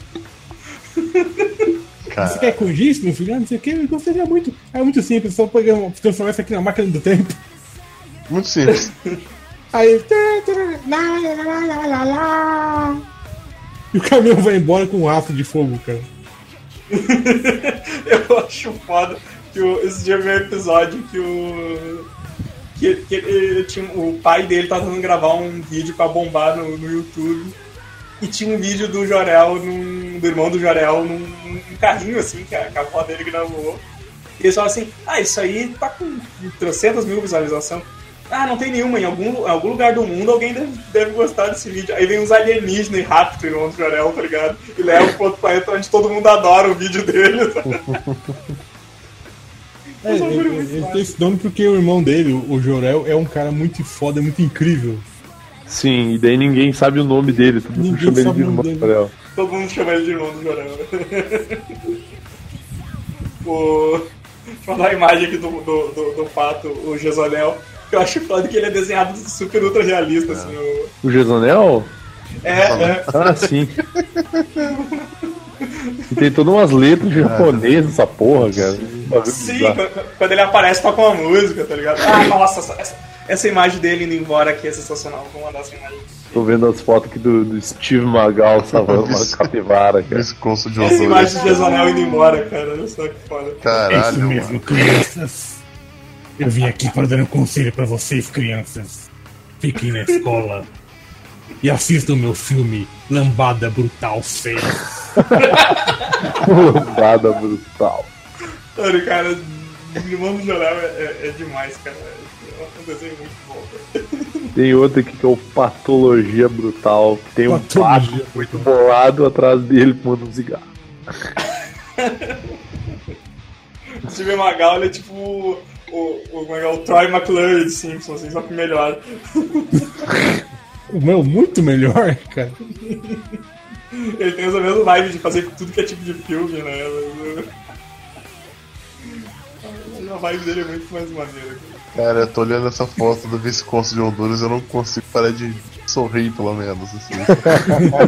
Você Cara, quer fugir isso, meu filho? Ah, não sei o que, eu gostaria muito. É muito simples, só pegar, transformar isso aqui na máquina do tempo. muito simples. Aí. lá, lá, lá, lá, lá, lá. E o caminhão vai embora com um rastro de fogo, cara. Eu acho foda que o, esse dia veio um episódio que o. Que, que ele tinha, o pai dele tava tentando gravar um vídeo pra bombar no, no YouTube. E tinha um vídeo do Jorel, num, do irmão do Jorel, num, num carrinho assim, que a, que a avó dele gravou. E eles falam assim: Ah, isso aí tá com trocentas mil visualizações. Ah, não tem nenhuma. Em algum, em algum lugar do mundo alguém deve, deve gostar desse vídeo. Aí vem uns alienígenas e raptam o irmão do Jorel, tá ligado? E leva pro outro planeta onde todo mundo adora o vídeo dele. Tá? É, ele, ele- ele tem esse nome porque o irmão dele, o Jorel, é um cara muito foda, muito incrível. Sim, e daí ninguém sabe o nome dele, todo mundo chama ele de irmão do Jorel. Todo mundo chama ele de irmão do Jorel. o... Deixa eu mandar a imagem aqui do, do, do, do pato, o Gesonel. que Eu acho foda que ele é desenhado super ultra realista, assim. O... O Gesonel? É, é. Ah, sim. E tem todas umas letras de japonês nessa porra, cara. Sim, quando- ele aparece, toca uma música, tá ligado? Ah, nossa, essa, essa, imagem dele indo embora aqui é sensacional. Vou mandar essa imagem. Tô vendo as fotos aqui do, do Steve Magal salvando uma capivara, cara. Pescoço de Essa imagem de Gesonel indo embora, cara. Olha só que foda. Caralho, mano. crianças. Eu vim aqui para dar um conselho para vocês, crianças. Fiquem na escola e assistam meu filme Lambada Brutal 6. Nada brutal. Mano, cara, Irmão do Jorel é, é, é demais, cara. É um desenho muito bom. cara. Tem outro aqui que é o Patologia Brutal. que Tem um Patologia pato muito bolado atrás dele fumando um cigarro. O Steve Magal, ele é tipo o, o, o, é é? o Troy McClure de Simpsons, assim, só que melhor. Meu, muito melhor, cara. Ele tem essa mesma vibe de fazer tudo que é tipo de filme, né? A vibe dele é muito mais maneira. cara. Eu tô olhando essa foto do Visconso de Honduras eu não consigo parar de sorrir, pelo menos. Assim.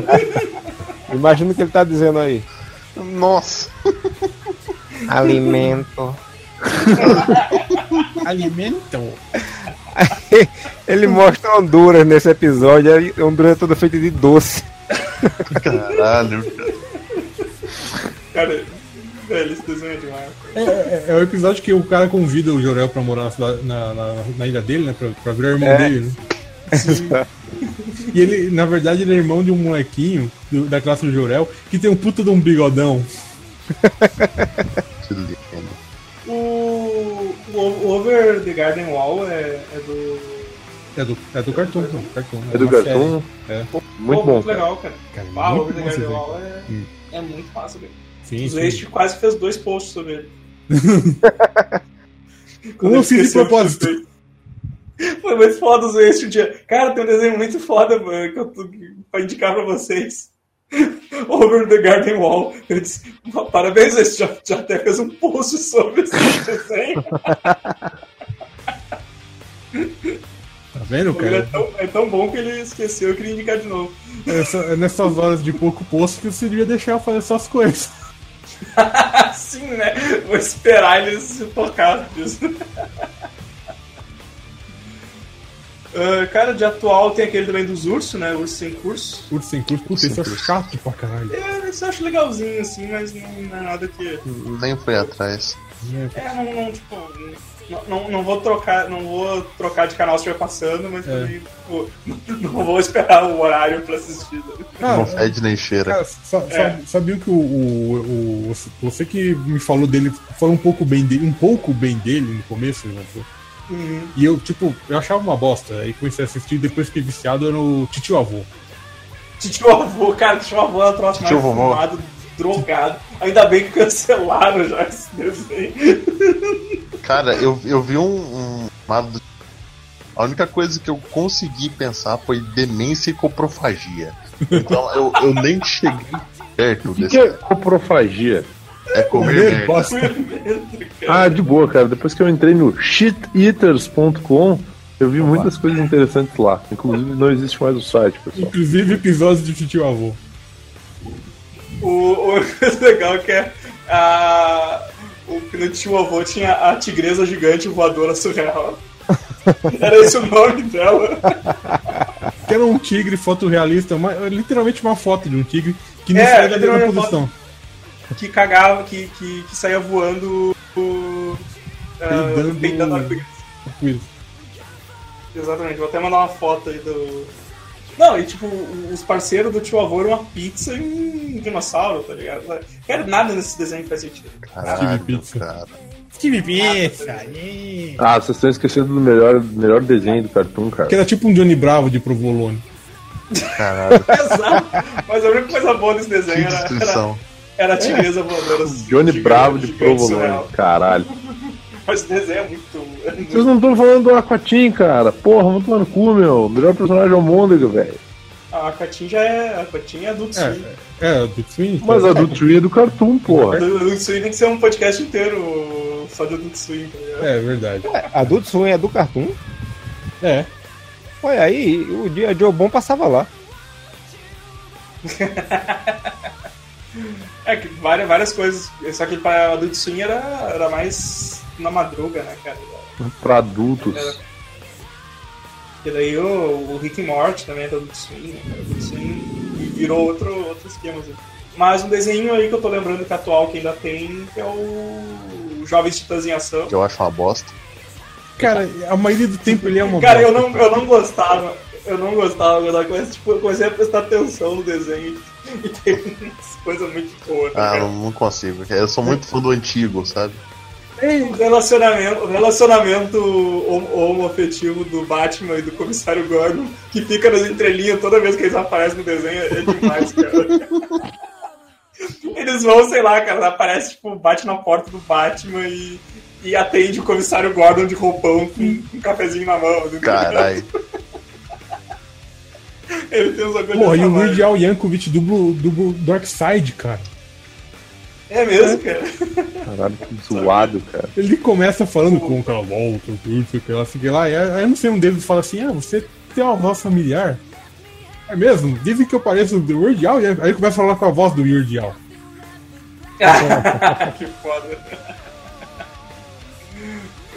Imagina o que ele tá dizendo aí. Nossa! Alimento. Alimento. Ele mostra Honduras nesse episódio, aí Honduras é toda feita de doce. Caralho, cara. Cara, velho, esse desenho é demais. É, é, é o episódio que o cara convida o Jorel pra morar na, na, na- na ilha dele, né? Pra, pra virar irmão É. dele, né? E ele, na verdade, ele é irmão de um molequinho do- da classe do Jorel que tem um puta de um bigodão. Que lindo. O, o, o Over the Garden Wall é, é do. É do, é do Cartoon, não, Cartoon. É do uma Cartoon? É. Muito Pô, bom, Muito cara. legal, cara. Cara, Ah, Over the Garden. Wall é, é muito massa, velho. Sim, O. Zwest quase fez dois posts sobre ele. Um eu fiz de propósito. Foi muito foda o Zwest um dia. Cara, tem um desenho muito foda, mano, que eu tô pra indicar pra vocês. Over the Garden Wall. Eu disse, parabéns, Zwest, já, já até fez um post sobre esse desenho. Tá vendo, Ele é cara? tão, é tão bom que ele esqueceu, eu queria indicar de novo. É, é nessas horas de pouco posto que você devia deixar eu fazer essas coisas. Assim, né? Vou esperar ele se tocar disso. Ah, cara, de atual tem aquele também dos ursos, né? Urso sem curso. Curso sem curso. Puta, isso é chato pra caralho. É, isso eu acho legalzinho, assim, mas não, não é nada que. Nem foi atrás. É, não, não tipo. Não, não, não vou trocar, não vou trocar de canal se estiver passando, mas É. também, tipo, não vou esperar o horário pra assistir. né? não fede nem cheira. Cara, sa- sa- É. sabia que o, o, o- Você que me falou dele, falou um pouco bem dele, um pouco bem dele no começo, né? Uhum. E eu, tipo, eu achava uma bosta. Aí comecei a assistir depois fiquei viciado era o Titio Avô. Titio avô, cara, titio avô é o troço mais fumado, drogado. Ainda bem que cancelaram já esse desenho. Cara, eu, eu vi um, um A única coisa que eu consegui pensar foi demência e coprofagia. Então eu, eu nem cheguei perto O que, desse. é coprofagia? É comer bosta. Ah, de boa, cara. Depois que eu entrei no shiteaters.com, eu vi muitas coisas interessantes lá. Inclusive, não existe mais o site, pessoal. Inclusive episódios de Titio Avô. O, o coisa legal é que é a. O que no tio avô tinha a tigresa gigante voadora surreal. Era esse o nome dela. Que era um tigre fotorrealista, uma- literalmente uma foto de um tigre que não É, saía da mesma posição. Que cagava, que, que, que saía voando. Uh, Peidando- peidando arco-íris. Exatamente, vou até mandar uma foto aí do. Não, e tipo, os parceiros do tio avô eram uma pizza e um dinossauro, tá ligado? Cara, nada nesse desenho faz sentido. Caralho, Pizza. cara. Tive pizza. Ah, vocês estão esquecendo do melhor, melhor desenho do Cartoon, cara. Que era tipo um Johnny Bravo de provolone. Caralho. Exato. Mas a única coisa boa desse Que desenho era, era, era a tigresa voadora. Johnny gigante- Bravo de provolone. Caralho. Mas o desenho é muito. é muito- Vocês não estão falando do Aquatim, cara. Porra, vamos tomar no cu, meu. Melhor personagem é o Môndega, velho. A Catim já é. A Catim é adulto swing. É, é, do Swing. Mas a Adult Swim é do Cartoon, porra. Adulto swing tem que ser um podcast inteiro só de swing, tá ligado? É verdade. Adulto Swing é do Cartoon. É. Olha aí, o dia Joe Bom passava lá. É que várias, várias coisas. Só que para adulto swing era, era mais na madruga, né, cara? Pra adultos. E daí o, o Rick and Morty também é do Adult Swing, né? cara? Adult Swing e virou outro, outro esquema. Assim. Mas um desenho aí que eu tô lembrando que é atual que ainda tem que é o Jovens Titãs em Ação. Que eu acho uma bosta. Cara, a maioria do tempo ele é uma Cara, eu bosta, não, eu não gostava. Eu não gostava, eu comecei, tipo, eu comecei a prestar atenção no desenho e tem umas coisas muito boas. né, Ah, cara? não, não consigo. Eu sou muito fã do antigo, sabe? O relacionamento, relacionamento hom- homoafetivo do Batman e do comissário Gordon, que fica nas entrelinhas toda vez que eles aparecem no desenho, é demais, cara. Eles vão, sei lá, cara, aparece, tipo, bate na porta do Batman e, e atende o comissário Gordon de roupão com, um cafezinho na mão. assim, Caralho. Ele tem agulhas Porra, e o. Weird Al Yankovic dublo, dublo Darkseid, cara. É mesmo, cara. Caralho, que zoado, cara. Ele começa falando com aquela volta, tudo, sei o que lá, sei o lá. E aí, aí não sei um deles fala assim: Ah, você tem uma voz familiar? É mesmo? Dizem que eu pareço do Weird Al. E aí ele começa a falar com a voz do Weird Al. que foda.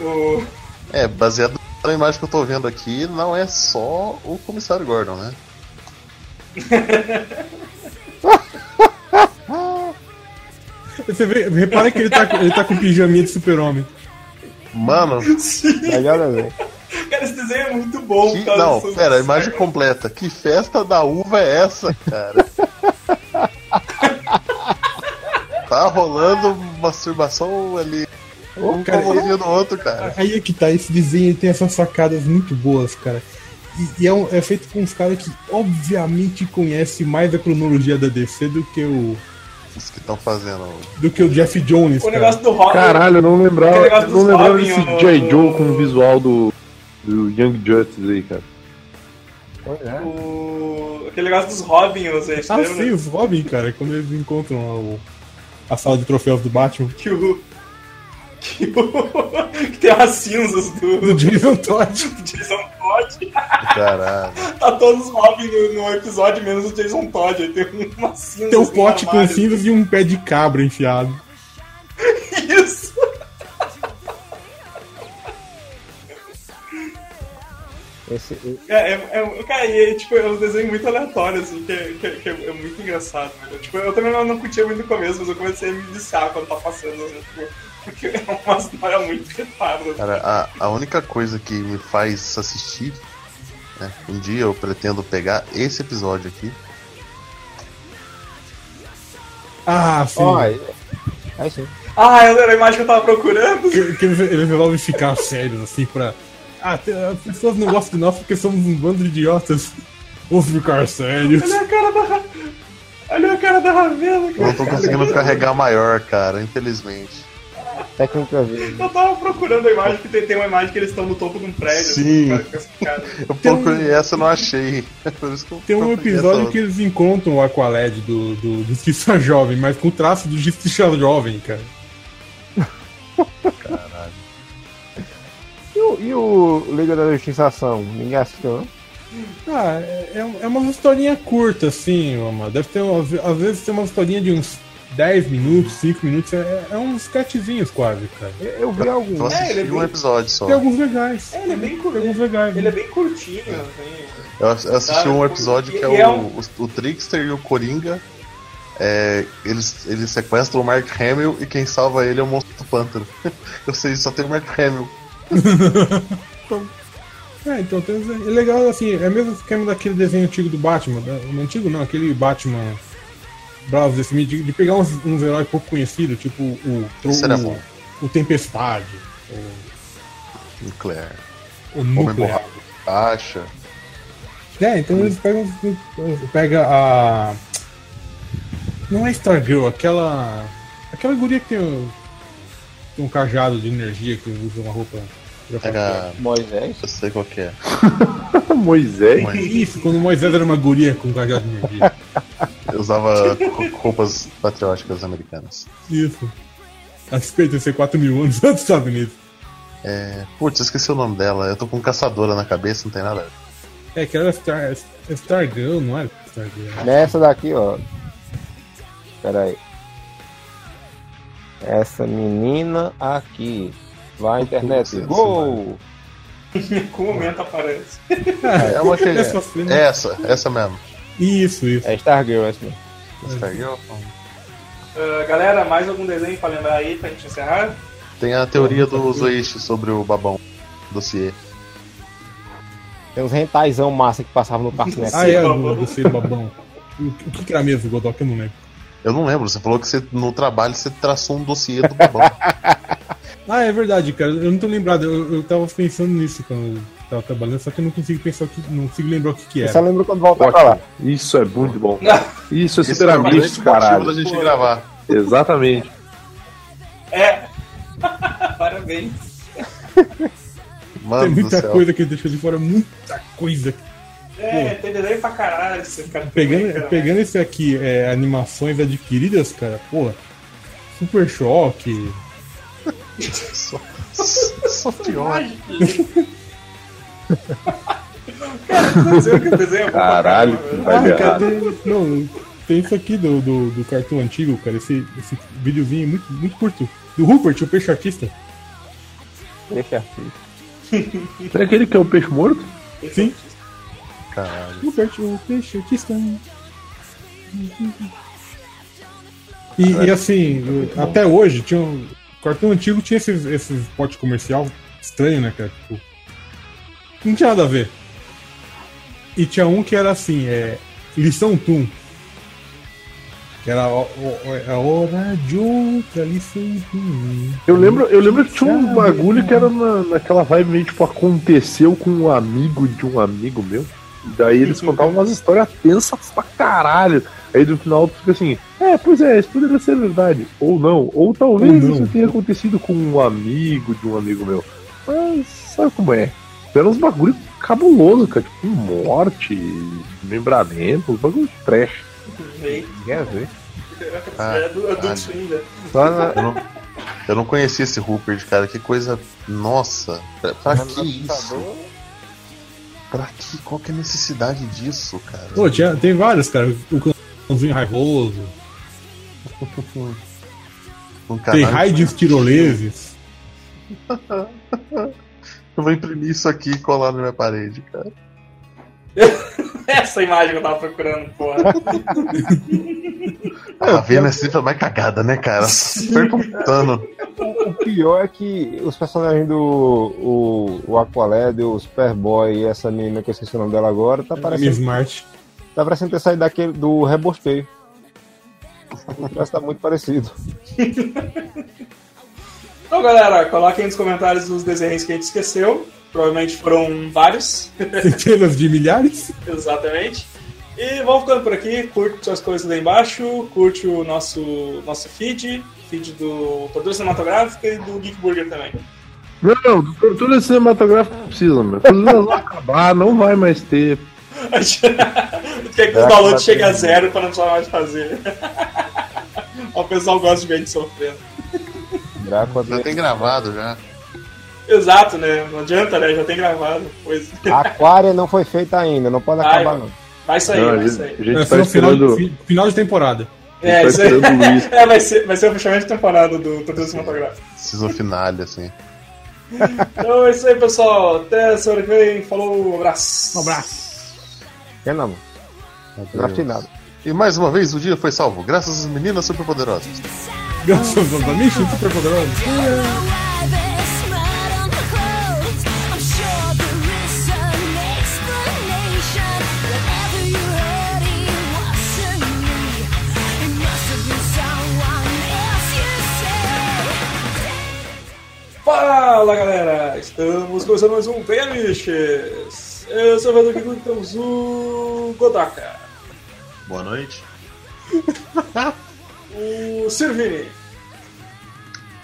O... É, baseado na imagem que eu tô vendo aqui, não é só o comissário Gordon, né? Você vê, repara que ele tá, ele tá com pijaminha de super-homem. Mano, Melhor desenho. Cara, esse desenho é muito bom. que... causa não, pera, a imagem completa. Que festa da uva é essa, cara? tá rolando masturbação ali. Um cara, do outro, cara. Aí é que tá, esse desenho ele tem essas sacadas muito boas, cara. E, e é, um- é feito com uns caras que obviamente conhecem mais a cronologia da DC do que o, Os que estão fazendo. do que o Jeff Jones, O cara. negócio do Robin. Caralho, eu não lembrava, eu não lembrava Robin, desse o- J. Joe com o visual do, do Young Justice aí, cara. O... Aquele negócio dos Robins, gente. Ah, lembra? sim, os Robin, cara, quando eles encontram lá o- a sala de troféus do Batman. Que o. Que, o... que tem as cinzas do, Do Jason Todd. do Jason Todd. Caralho. Tá todos os Robin no, no episódio, menos o Jason Todd. Aí tem uma cinza. Tem um assim, pote com cinzas e um pé de cabra enfiado. Isso! Esse, É, é, é, cara, e é, tipo, é um desenho muito aleatório, assim, que é, que que é- é muito engraçado, velho. Tipo, eu também não, não curtia muito no começo, mas eu comecei a me viciar quando tá passando, assim, tipo, porque é uma história muito retada. Cara, a, a única coisa que me faz assistir, né, um dia eu pretendo pegar esse episódio aqui. Ah, aí, aí sim. Ah, era a imagem que eu tava procurando. Que, que eles, eles resolvem ficar sérios, assim, pra. Ah, as pessoas não gostam de nós porque somos um bando de idiotas. Vamos ficar sérios. Olha a cara da. Olha a cara da Ravena, Eu cara. não tô conseguindo carregar maior, cara, infelizmente. Técnica V. Eu tava procurando a imagem, que tem, tem uma imagem que eles estão no topo de um prédio. Sim. assim, cara, essa cara. Eu procurei essa e não achei. Por isso que eu Tem um episódio que eles encontram o Aqualed do, do Justiça Jovem, mas com traço do Justiça Jovem, cara. E o, e o Liga da Justiça Ação? Ninguém assistiu, não? Ah, é, é uma historinha curta, assim, mano. Deve ter, às às vezes, tem uma historinha de uns 10 minutos, 5 minutos. É, é uns sketchzinhos quase, cara. Eu, eu vi Eu algum. assisti ele é um bem- episódio só. Tem alguns legais. É, ele é bem curto. alguns legais. Ele é bem curtinho, assim. Eu ass- eu assisti Cara, um episódio que é é o, um- o, o Trickster e o Coringa. É, eles, eles sequestram o Mark Hamill e quem salva ele é o monstro do pântano. Eu sei, só tem o Mark Hamill. É, então tem, é legal, assim, é o mesmo esquema daquele desenho antigo do Batman. da- O antigo não, aquele Batman Browse desse de, de pegar uns, uns heróis pouco conhecidos, tipo o, o, era o, bom. o Tempestade, Nuclear. o Nuclear. Caixa. É, então eles pegam. Pega a. Não é Stargirl, aquela. Aquela guria que tem, o- tem um cajado de energia que usa uma roupa. Pega. Moisés? Eu sei qual que é. Moisés? Isso, quando Moisés era uma guria com um cajado de energia. eu usava roupas patrióticas americanas. Isso. A respeito de ser 4 mil anos antes dos Estados Unidos. É, putz, eu esqueci o nome dela. Eu tô com caçadora na cabeça, não tem nada. É que era Star, Stargirl, não era Stargirl. Nessa daqui, ó. Pera aí. Essa menina aqui. Vai à internet. Gol! Com o momento aparece. É uma que. Essa cena- Essa, essa mesmo. Isso, isso. É Stargirl essa mesmo. Stargirl. Ah, galera, mais algum desenho pra lembrar aí pra gente encerrar? Tem a teoria do Zoichi sobre o babão dossiê. Tem uns rentaizão massa que passavam no Parque Neto. Ah, é, babão. do, do ser babão. O, que, que era mesmo, Godok? Eu não lembro. Eu não lembro, você falou que você, no trabalho você traçou um dossiê do babão. Ah, é verdade, cara. Eu não tô lembrado. Eu, eu tava pensando nisso quando tava trabalhando, só que eu não consigo pensar o que. Não consigo lembrar o que, que Eu era. só lembro quando voltar pra lá. Isso é muito bom. Isso é super é amigo, motivo da caralho. gente gravar. Exatamente. É. Parabéns. Tem Mano do muita coisa que ele deixou de fora, muita coisa. É, tem desenho pra caralho esse cara. Pegando, cara. pegando esse aqui, é, animações adquiridas, cara, porra. Super choque. Só, só pior. Pra Caralho, que vai Ah, cadê? Não, tem isso aqui do, do, do cartoon antigo, cara. Esse, esse videozinho muito, muito curto. Do Rupert, o peixe artista. Deixa aqui. É aquele que é o peixe morto? Sim. Caralho. Rupert, o peixe artista. E, e assim, até hoje, tinha um, o cartão antigo tinha esses, esses spot comercial estranho, né, cara? Tipo, não tinha nada a ver. E tinha um que era assim, é. Lição Tum. Que era o- o- a hora de outra lição Tum. Eu lembro, eu lembro que tinha um bagulho que era na, naquela vibe meio tipo, aconteceu com um amigo de um amigo meu. Daí eles contavam umas histórias tensas pra caralho. Aí no final tu fica assim, é, pois é, isso poderia ser verdade. Ou não. Ou talvez Ou não. isso tenha acontecido com um amigo de um amigo meu. Mas sabe como é? Uns bagulho cabuloso, cara. Tipo, morte, membramento, uns bagulho trash. Quer ver? Ah, é do, é do Só na, Eu não, eu não conhecia esse Rupert, cara. Que coisa. Nossa. Pra, pra que isso? Pra que? Qual que é a necessidade disso, cara? Pô, tinha, tem vários, cara. O cãozinho raivoso. Um Tem raios tiroleses. Eu vou imprimir isso aqui e colar na minha parede, cara. Essa imagem que eu tava procurando, porra. A Vena é sempre a mais cagada, né, cara? Perguntando. O pior é que os personagens do o, o Aqualed, o Superboy e essa menina que eu esqueci o nome dela agora, tá Miss parecendo, Smart. tá parecendo ter saído daquele, do rebosteio. Parece que tá muito parecido. Então, galera, coloquem nos comentários os desenhos que a gente esqueceu. Provavelmente foram vários. Centenas de milhares. Exatamente. E vamos ficando por aqui. Curte as coisas lá embaixo. Curte o nosso, nosso feed. Feed do Tortura Cinematográfica e do Geek Burger também. Não, não, tortura cinematográfica não precisa, meu. Elas vão acabar, não vai mais ter. Quer que os downloads cheguem a zero para não precisar mais fazer. o pessoal gosta de ver a gente sofrendo. Drácula Já tem gravado já. Exato, né? Não adianta, né? Já tem gravado. Pois. A Aquária não foi feita ainda, não pode Vai, acabar não. Vai sair, Não, vai gente, sair. a gente Vai tá final, esperando. fi- final de temporada. É, tá isso aí. É, vai ser, vai ser o fechamento de temporada do Tortura Cinematográfico. Season finale, assim. Então é isso aí, pessoal. Até semana que vem. Falou, um abraço. Um abraço. Draftei nada. E mais uma vez o dia foi salvo, graças às meninas superpoderosas. Aos amigos super poderosos. Fala, galera. Estamos começando mais um Vaniches. Eu sou o Evandro aqui com temos o Godaka, Boa noite. o Sirvini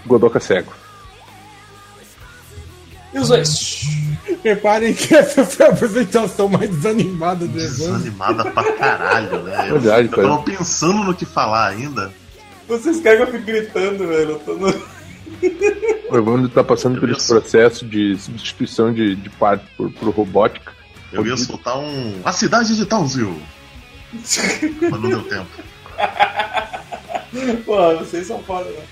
Godoka cego. e os dois. Reparem que essa foi a apresentação mais desanimada do evento. Desanimada pra caralho, né? Eu, Verdade, eu cara. tava pensando no que falar ainda. Vocês querem que eu fique gritando, velho? Eu tô no... O Evandro tá passando por esse processo de substituição de, de parte por, por robótica. Eu ia soltar um. A cidade de Townsville. Mas não deu tempo. Pô, vocês são foda, né?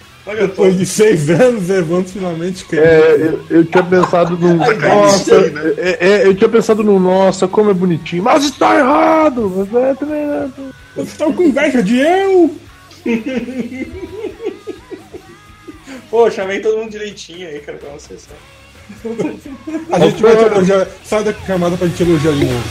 Depois de seis anos, Evandro finalmente quer. É, eu, eu tinha pensado. Ai, cara, Nossa, né? é, é, eu tinha pensado no nossa, como é bonitinho. Mas está errado! Mas é também. né? Vocês estão com inveja de eu? Pô, chamei todo mundo direitinho aí, cara, pra vocês. sabe? A gente vai te elogiar. Sai da chamada pra gente elogiar de novo.